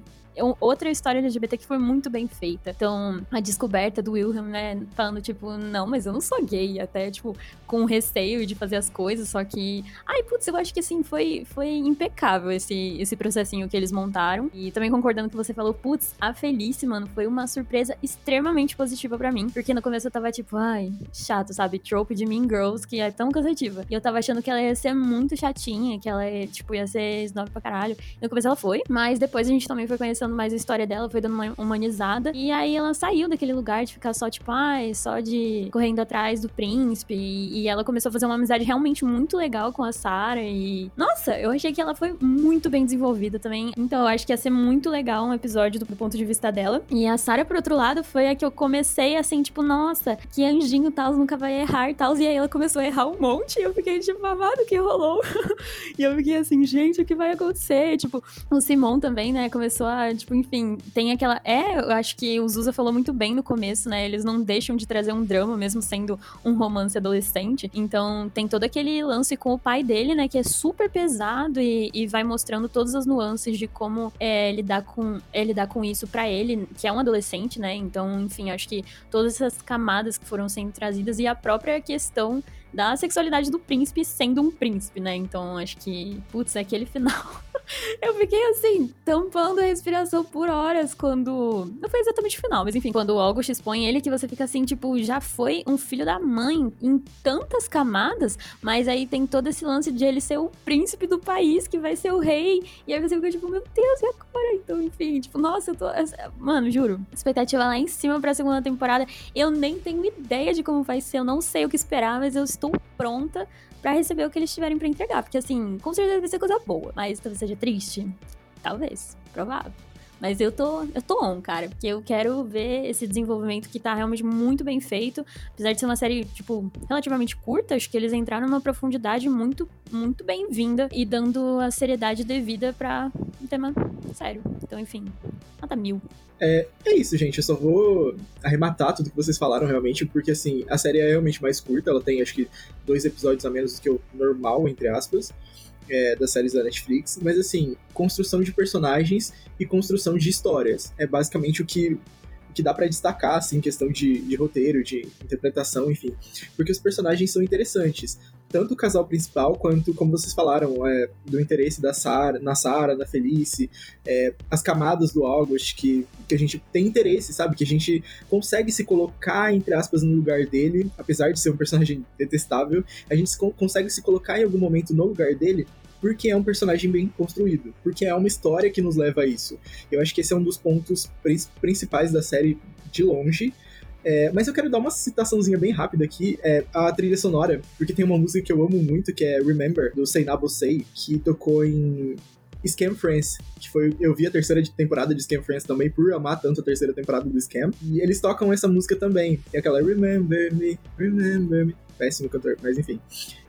outra história LGBT que foi muito bem feita. Então, a descoberta do Wilhelm, né, falando, tipo, não, mas eu não sou gay, até, tipo, com receio de fazer as coisas, só que. Ai, putz, eu acho que assim, foi, foi impecável esse, esse processinho que eles montaram. E também concordando que você falou, putz, a Felice, mano, foi uma surpresa extremamente positiva para mim. Porque no começo eu tava, tipo, ai, chato, sabe? Trope de Mean Girls, que é tão cansativa. E eu tava achando que ela ia ser muito chatinha, que ela, tipo, ia ser snob pra caralho. No começo ela foi, mas depois a gente também foi conhecendo conhecendo mais a história dela, foi dando uma humanizada. E aí ela saiu daquele lugar de ficar só, tipo, ai, só de correndo atrás do príncipe. E, e ela começou a fazer uma amizade realmente muito legal com a Sarah. E. Nossa, eu achei que ela foi muito bem desenvolvida também. Então eu acho que ia ser muito legal um episódio do, do ponto de vista dela. E a Sarah, por outro lado, foi a que eu comecei assim, tipo, nossa, que anjinho tal, nunca vai errar tal. E aí ela começou a errar um monte. E eu fiquei, tipo, amado, o que rolou? e eu fiquei assim, gente, o que vai acontecer? Tipo, o Simon também, né, começou a tipo, enfim, tem aquela. É, eu acho que o Zusa falou muito bem no começo, né? Eles não deixam de trazer um drama, mesmo sendo um romance adolescente. Então, tem todo aquele lance com o pai dele, né? Que é super pesado e, e vai mostrando todas as nuances de como é, lidar com é, lidar com isso para ele, que é um adolescente, né? Então, enfim, acho que todas essas camadas que foram sendo trazidas e a própria questão da sexualidade do príncipe sendo um príncipe, né? Então acho que, putz, é aquele final. eu fiquei assim, tampando a respiração por horas quando. Não foi exatamente o final, mas enfim, quando o August expõe ele, que você fica assim, tipo, já foi um filho da mãe em tantas camadas, mas aí tem todo esse lance de ele ser o príncipe do país, que vai ser o rei. E aí você fica tipo, meu Deus, e agora? Então, enfim, tipo, nossa, eu tô. Mano, juro, expectativa lá em cima pra segunda temporada. Eu nem tenho ideia de como vai ser, eu não sei o que esperar, mas eu estou pronta para receber o que eles tiverem para entregar. Porque, assim, com certeza vai ser coisa boa, mas talvez seja triste. Talvez, provável. Mas eu tô, eu tô on, cara, porque eu quero ver esse desenvolvimento que tá realmente muito bem feito. Apesar de ser uma série, tipo, relativamente curta, acho que eles entraram numa profundidade muito, muito bem-vinda e dando a seriedade devida para um tema sério. Então, enfim, nota mil. É, é isso, gente. Eu só vou arrematar tudo que vocês falaram realmente, porque assim, a série é realmente mais curta, ela tem acho que dois episódios a menos do que o normal, entre aspas. É, das séries da Netflix, mas assim, construção de personagens e construção de histórias. É basicamente o que o que dá para destacar, assim, questão de, de roteiro, de interpretação, enfim. Porque os personagens são interessantes tanto o casal principal quanto, como vocês falaram, é, do interesse da Sarah, na Sarah, na Felice, é, as camadas do August que, que a gente tem interesse, sabe? Que a gente consegue se colocar, entre aspas, no lugar dele, apesar de ser um personagem detestável, a gente consegue se colocar em algum momento no lugar dele porque é um personagem bem construído, porque é uma história que nos leva a isso. Eu acho que esse é um dos pontos principais da série de longe, é, mas eu quero dar uma citaçãozinha bem rápida aqui, é, a trilha sonora, porque tem uma música que eu amo muito, que é Remember, do Sei Nabo Sei, que tocou em Scam Friends, que foi. Eu vi a terceira temporada de Scam Friends também, por amar tanto a terceira temporada do Scam. E eles tocam essa música também. É aquela Remember Me, Remember Me péssimo cantor, mas enfim.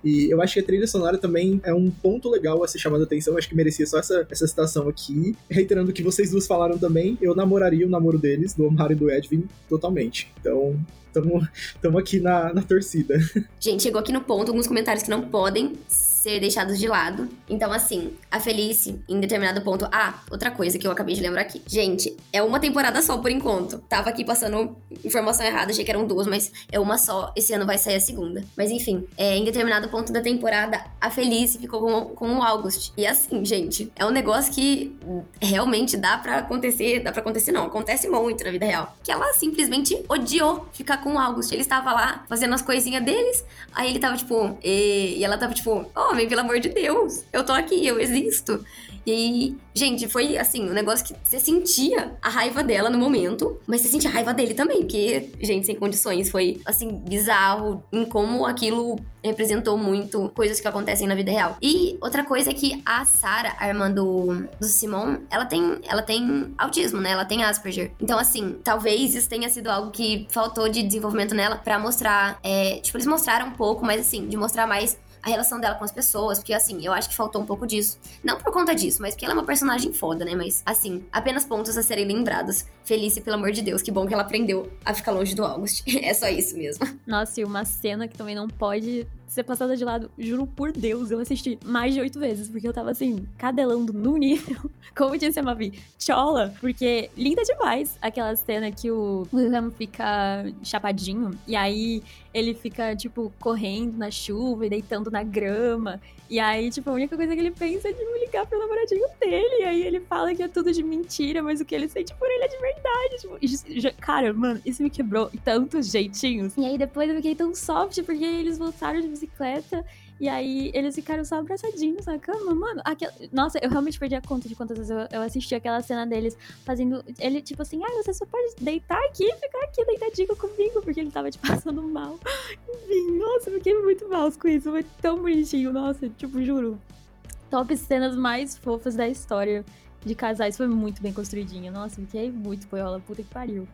E eu acho que a trilha sonora também é um ponto legal a ser chamado a atenção, acho que merecia só essa, essa citação aqui. Reiterando o que vocês duas falaram também, eu namoraria o namoro deles, do Omar e do Edwin, totalmente. Então, tamo, tamo aqui na, na torcida. Gente, chegou aqui no ponto alguns comentários que não podem ser deixados de lado. Então, assim, a Felice, em determinado ponto. Ah, outra coisa que eu acabei de lembrar aqui. Gente, é uma temporada só por enquanto. Tava aqui passando informação errada, achei que eram duas, mas é uma só. Esse ano vai sair a segunda. Mas enfim, é, em determinado ponto da temporada, a Felice ficou com, com o August. E assim, gente, é um negócio que realmente dá para acontecer. Dá para acontecer, não. Acontece muito na vida real. Que ela simplesmente odiou ficar com o August. Ele estava lá fazendo as coisinhas deles. Aí ele tava tipo. E, e ela tava tipo, oh, pelo amor de Deus, eu tô aqui, eu existo. E gente, foi assim, um negócio que você sentia a raiva dela no momento, mas você sentia a raiva dele também, porque, gente, sem condições, foi assim, bizarro em como aquilo representou muito coisas que acontecem na vida real. E outra coisa é que a Sarah, a irmã do, do Simon, ela tem, ela tem autismo, né? Ela tem Asperger. Então, assim, talvez isso tenha sido algo que faltou de desenvolvimento nela para mostrar. É, tipo, eles mostraram um pouco, mas assim, de mostrar mais a relação dela com as pessoas, porque assim, eu acho que faltou um pouco disso. Não por conta disso, mas porque ela é uma personagem foda, né? Mas assim, apenas pontos a serem lembrados. Felice, pelo amor de Deus, que bom que ela aprendeu a ficar longe do August. é só isso mesmo. Nossa, e uma cena que também não pode ser passada de lado, juro por Deus, eu assisti mais de oito vezes, porque eu tava assim, cadelando no nível, como disse a Mavi, chola, porque linda demais aquela cena que o William fica chapadinho, e aí ele fica, tipo, correndo na chuva e deitando na grama, e aí, tipo, a única coisa que ele pensa é de me ligar pro namoradinho dele, e aí ele fala que é tudo de mentira, mas o que ele sente por ele é de verdade, tipo, já, cara, mano, isso me quebrou tantos jeitinhos, e aí depois eu fiquei tão soft, porque eles voltaram de bicicleta. E aí eles ficaram só abraçadinhos na cama, mano. Aquela... Nossa, eu realmente perdi a conta de quantas vezes eu, eu assisti aquela cena deles fazendo. Ele, tipo assim, ah, você só pode deitar aqui e ficar aqui deitadinho comigo, porque ele tava te tipo, passando mal. Enfim, nossa, eu fiquei muito mal com isso. Foi tão bonitinho, nossa, tipo, juro. Top cenas mais fofas da história de casais. Foi muito bem construidinha. Nossa, fiquei muito poiola, puta que pariu.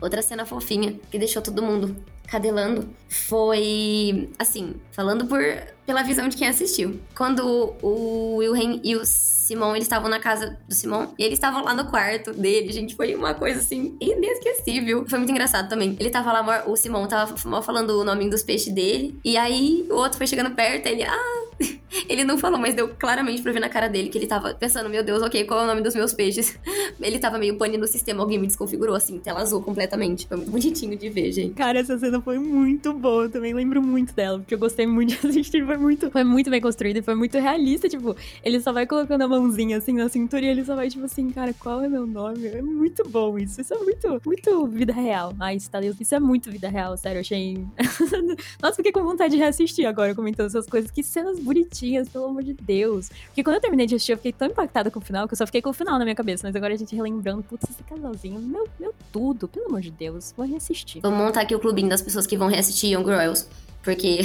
Outra cena fofinha que deixou todo mundo cadelando foi, assim, falando por pela visão de quem assistiu. Quando o Wilhelm e o Simon, eles estavam na casa do Simon e eles estavam lá no quarto dele, gente, foi uma coisa assim inesquecível. Foi muito engraçado também. Ele tava lá, o Simon tava falando o nome dos peixes dele, e aí o outro foi chegando perto, ele, ah, ele não falou, mas deu claramente pra ver na cara dele que ele tava pensando, meu Deus, ok, qual é o nome dos meus peixes? Ele tava meio pane no sistema, alguém me desconfigurou, assim, tela azul completamente. Foi muito bonitinho de ver, gente. Cara, essa cena foi muito boa, eu também lembro muito dela, porque eu gostei muito de assistir, foi muito, foi muito bem construída e foi muito realista, tipo, ele só vai colocando a mãozinha assim na cintura e ele só vai, tipo assim, cara, qual é meu nome? É muito bom isso, isso é muito, muito vida real. Ai, isso, tá, isso é muito vida real, sério, eu achei... Nossa, fiquei com vontade de reassistir agora, comentando essas coisas, que cenas bonitinhas, pelo amor de Deus. Porque quando eu terminei de assistir, eu fiquei tão impactada com o final que eu só fiquei com o final na minha cabeça. Mas agora a gente relembrando, putz, esse casalzinho, meu, meu tudo, pelo amor de Deus, vou reassistir. Vou montar aqui o clubinho das pessoas que vão reassistir Young Royals. Porque.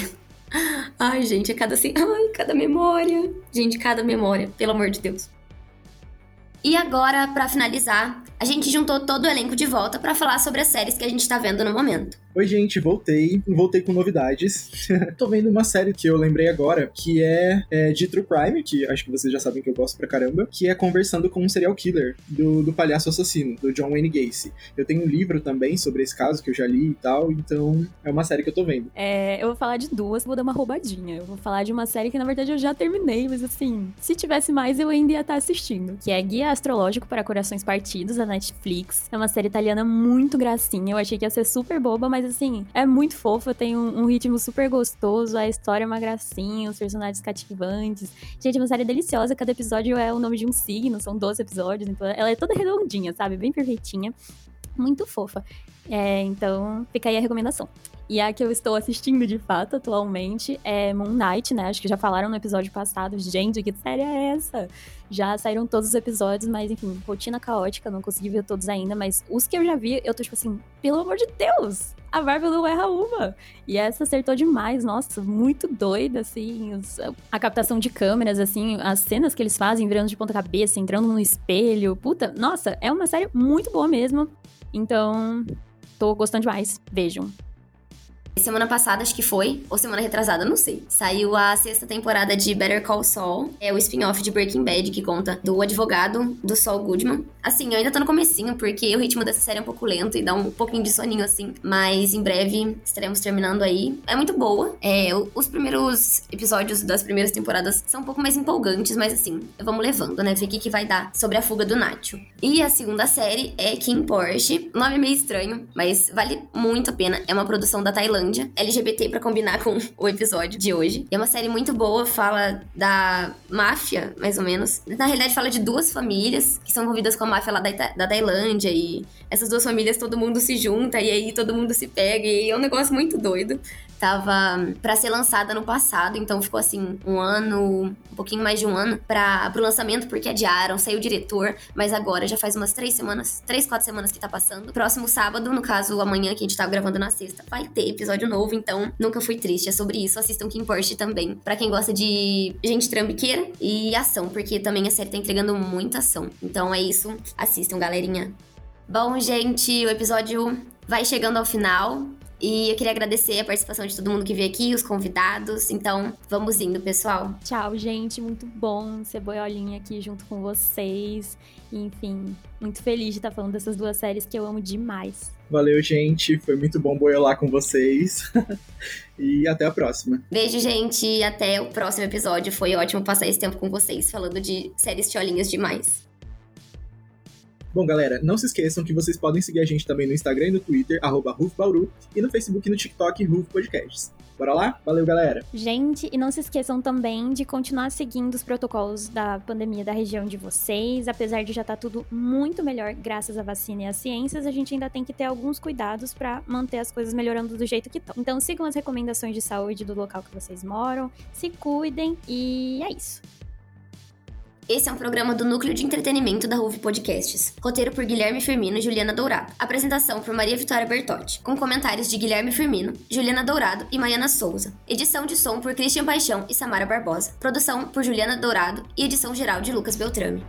Ai, gente, é cada assim. Ai, cada memória. Gente, cada memória, pelo amor de Deus. E agora, para finalizar, a gente juntou todo o elenco de volta para falar sobre as séries que a gente tá vendo no momento. Oi, gente, voltei. Voltei com novidades. Tô vendo uma série que eu lembrei agora, que é, é, de True Crime, que acho que vocês já sabem que eu gosto pra caramba, que é Conversando com um Serial Killer, do, do Palhaço Assassino, do John Wayne Gacy. Eu tenho um livro também sobre esse caso que eu já li e tal, então é uma série que eu tô vendo. É, eu vou falar de duas, vou dar uma roubadinha. Eu vou falar de uma série que, na verdade, eu já terminei, mas assim, se tivesse mais, eu ainda ia estar assistindo. Que é Guia Astrológico para Corações Partidos, Netflix. É uma série italiana muito gracinha. Eu achei que ia ser super boba, mas assim, é muito fofa, tem um, um, ritmo super gostoso, a história é uma gracinha, os personagens cativantes. Gente, é uma série deliciosa, cada episódio é o nome de um signo, são 12 episódios, então ela é toda redondinha, sabe? Bem perfeitinha. Muito fofa. É, então, fica aí a recomendação. E a que eu estou assistindo de fato atualmente é Moon Knight, né? Acho que já falaram no episódio passado. Gente, que série é essa? Já saíram todos os episódios, mas enfim, rotina caótica, não consegui ver todos ainda. Mas os que eu já vi, eu tô tipo assim, pelo amor de Deus! A Marvel não erra uma. E essa acertou demais, nossa, muito doida, assim. A captação de câmeras, assim, as cenas que eles fazem virando de ponta cabeça, entrando no espelho. Puta, nossa, é uma série muito boa mesmo. Então, tô gostando demais. Vejam. Semana passada, acho que foi, ou semana retrasada, não sei. Saiu a sexta temporada de Better Call Saul. É o spin-off de Breaking Bad, que conta do advogado do Saul Goodman. Assim, eu ainda tô no comecinho, porque o ritmo dessa série é um pouco lento e dá um pouquinho de soninho, assim. Mas em breve estaremos terminando aí. É muito boa. É, os primeiros episódios das primeiras temporadas são um pouco mais empolgantes, mas assim, vamos levando, né? Ver o que, que vai dar sobre a fuga do Nacho. E a segunda série é Kim Porsche. O nome é meio estranho, mas vale muito a pena. É uma produção da Tailândia LGBT para combinar com o episódio de hoje. É uma série muito boa, fala da máfia, mais ou menos. Na realidade, fala de duas famílias que são envolvidas com a máfia lá da, da Tailândia e essas duas famílias todo mundo se junta e aí todo mundo se pega e é um negócio muito doido tava para ser lançada no passado, então ficou assim um ano, um pouquinho mais de um ano para pro lançamento porque adiaram, saiu o diretor, mas agora já faz umas três semanas, três, quatro semanas que tá passando. Próximo sábado, no caso amanhã que a gente tá gravando na sexta, vai ter episódio novo, então nunca fui triste, é sobre isso. Assistam Kim Porsche também, para quem gosta de gente trambiqueira e ação, porque também a série tá entregando muita ação. Então é isso, assistam, galerinha. Bom, gente, o episódio vai chegando ao final. E eu queria agradecer a participação de todo mundo que veio aqui, os convidados. Então, vamos indo, pessoal. Tchau, gente. Muito bom ser boiolinha aqui junto com vocês. Enfim, muito feliz de estar falando dessas duas séries que eu amo demais. Valeu, gente. Foi muito bom boiolar com vocês. e até a próxima. Beijo, gente. E até o próximo episódio. Foi ótimo passar esse tempo com vocês, falando de séries tiolinhas demais. Bom, galera, não se esqueçam que vocês podem seguir a gente também no Instagram e no Twitter, arroba RufBauru, e no Facebook e no TikTok, Ruf Podcasts. Bora lá? Valeu, galera! Gente, e não se esqueçam também de continuar seguindo os protocolos da pandemia da região de vocês. Apesar de já estar tá tudo muito melhor graças à vacina e às ciências, a gente ainda tem que ter alguns cuidados para manter as coisas melhorando do jeito que estão. Então sigam as recomendações de saúde do local que vocês moram, se cuidem e é isso. Esse é um programa do Núcleo de Entretenimento da Ruve Podcasts. Roteiro por Guilherme Firmino e Juliana Dourado. Apresentação por Maria Vitória Bertotti. Com comentários de Guilherme Firmino, Juliana Dourado e Maiana Souza. Edição de som por Christian Paixão e Samara Barbosa. Produção por Juliana Dourado e edição geral de Lucas Beltrame.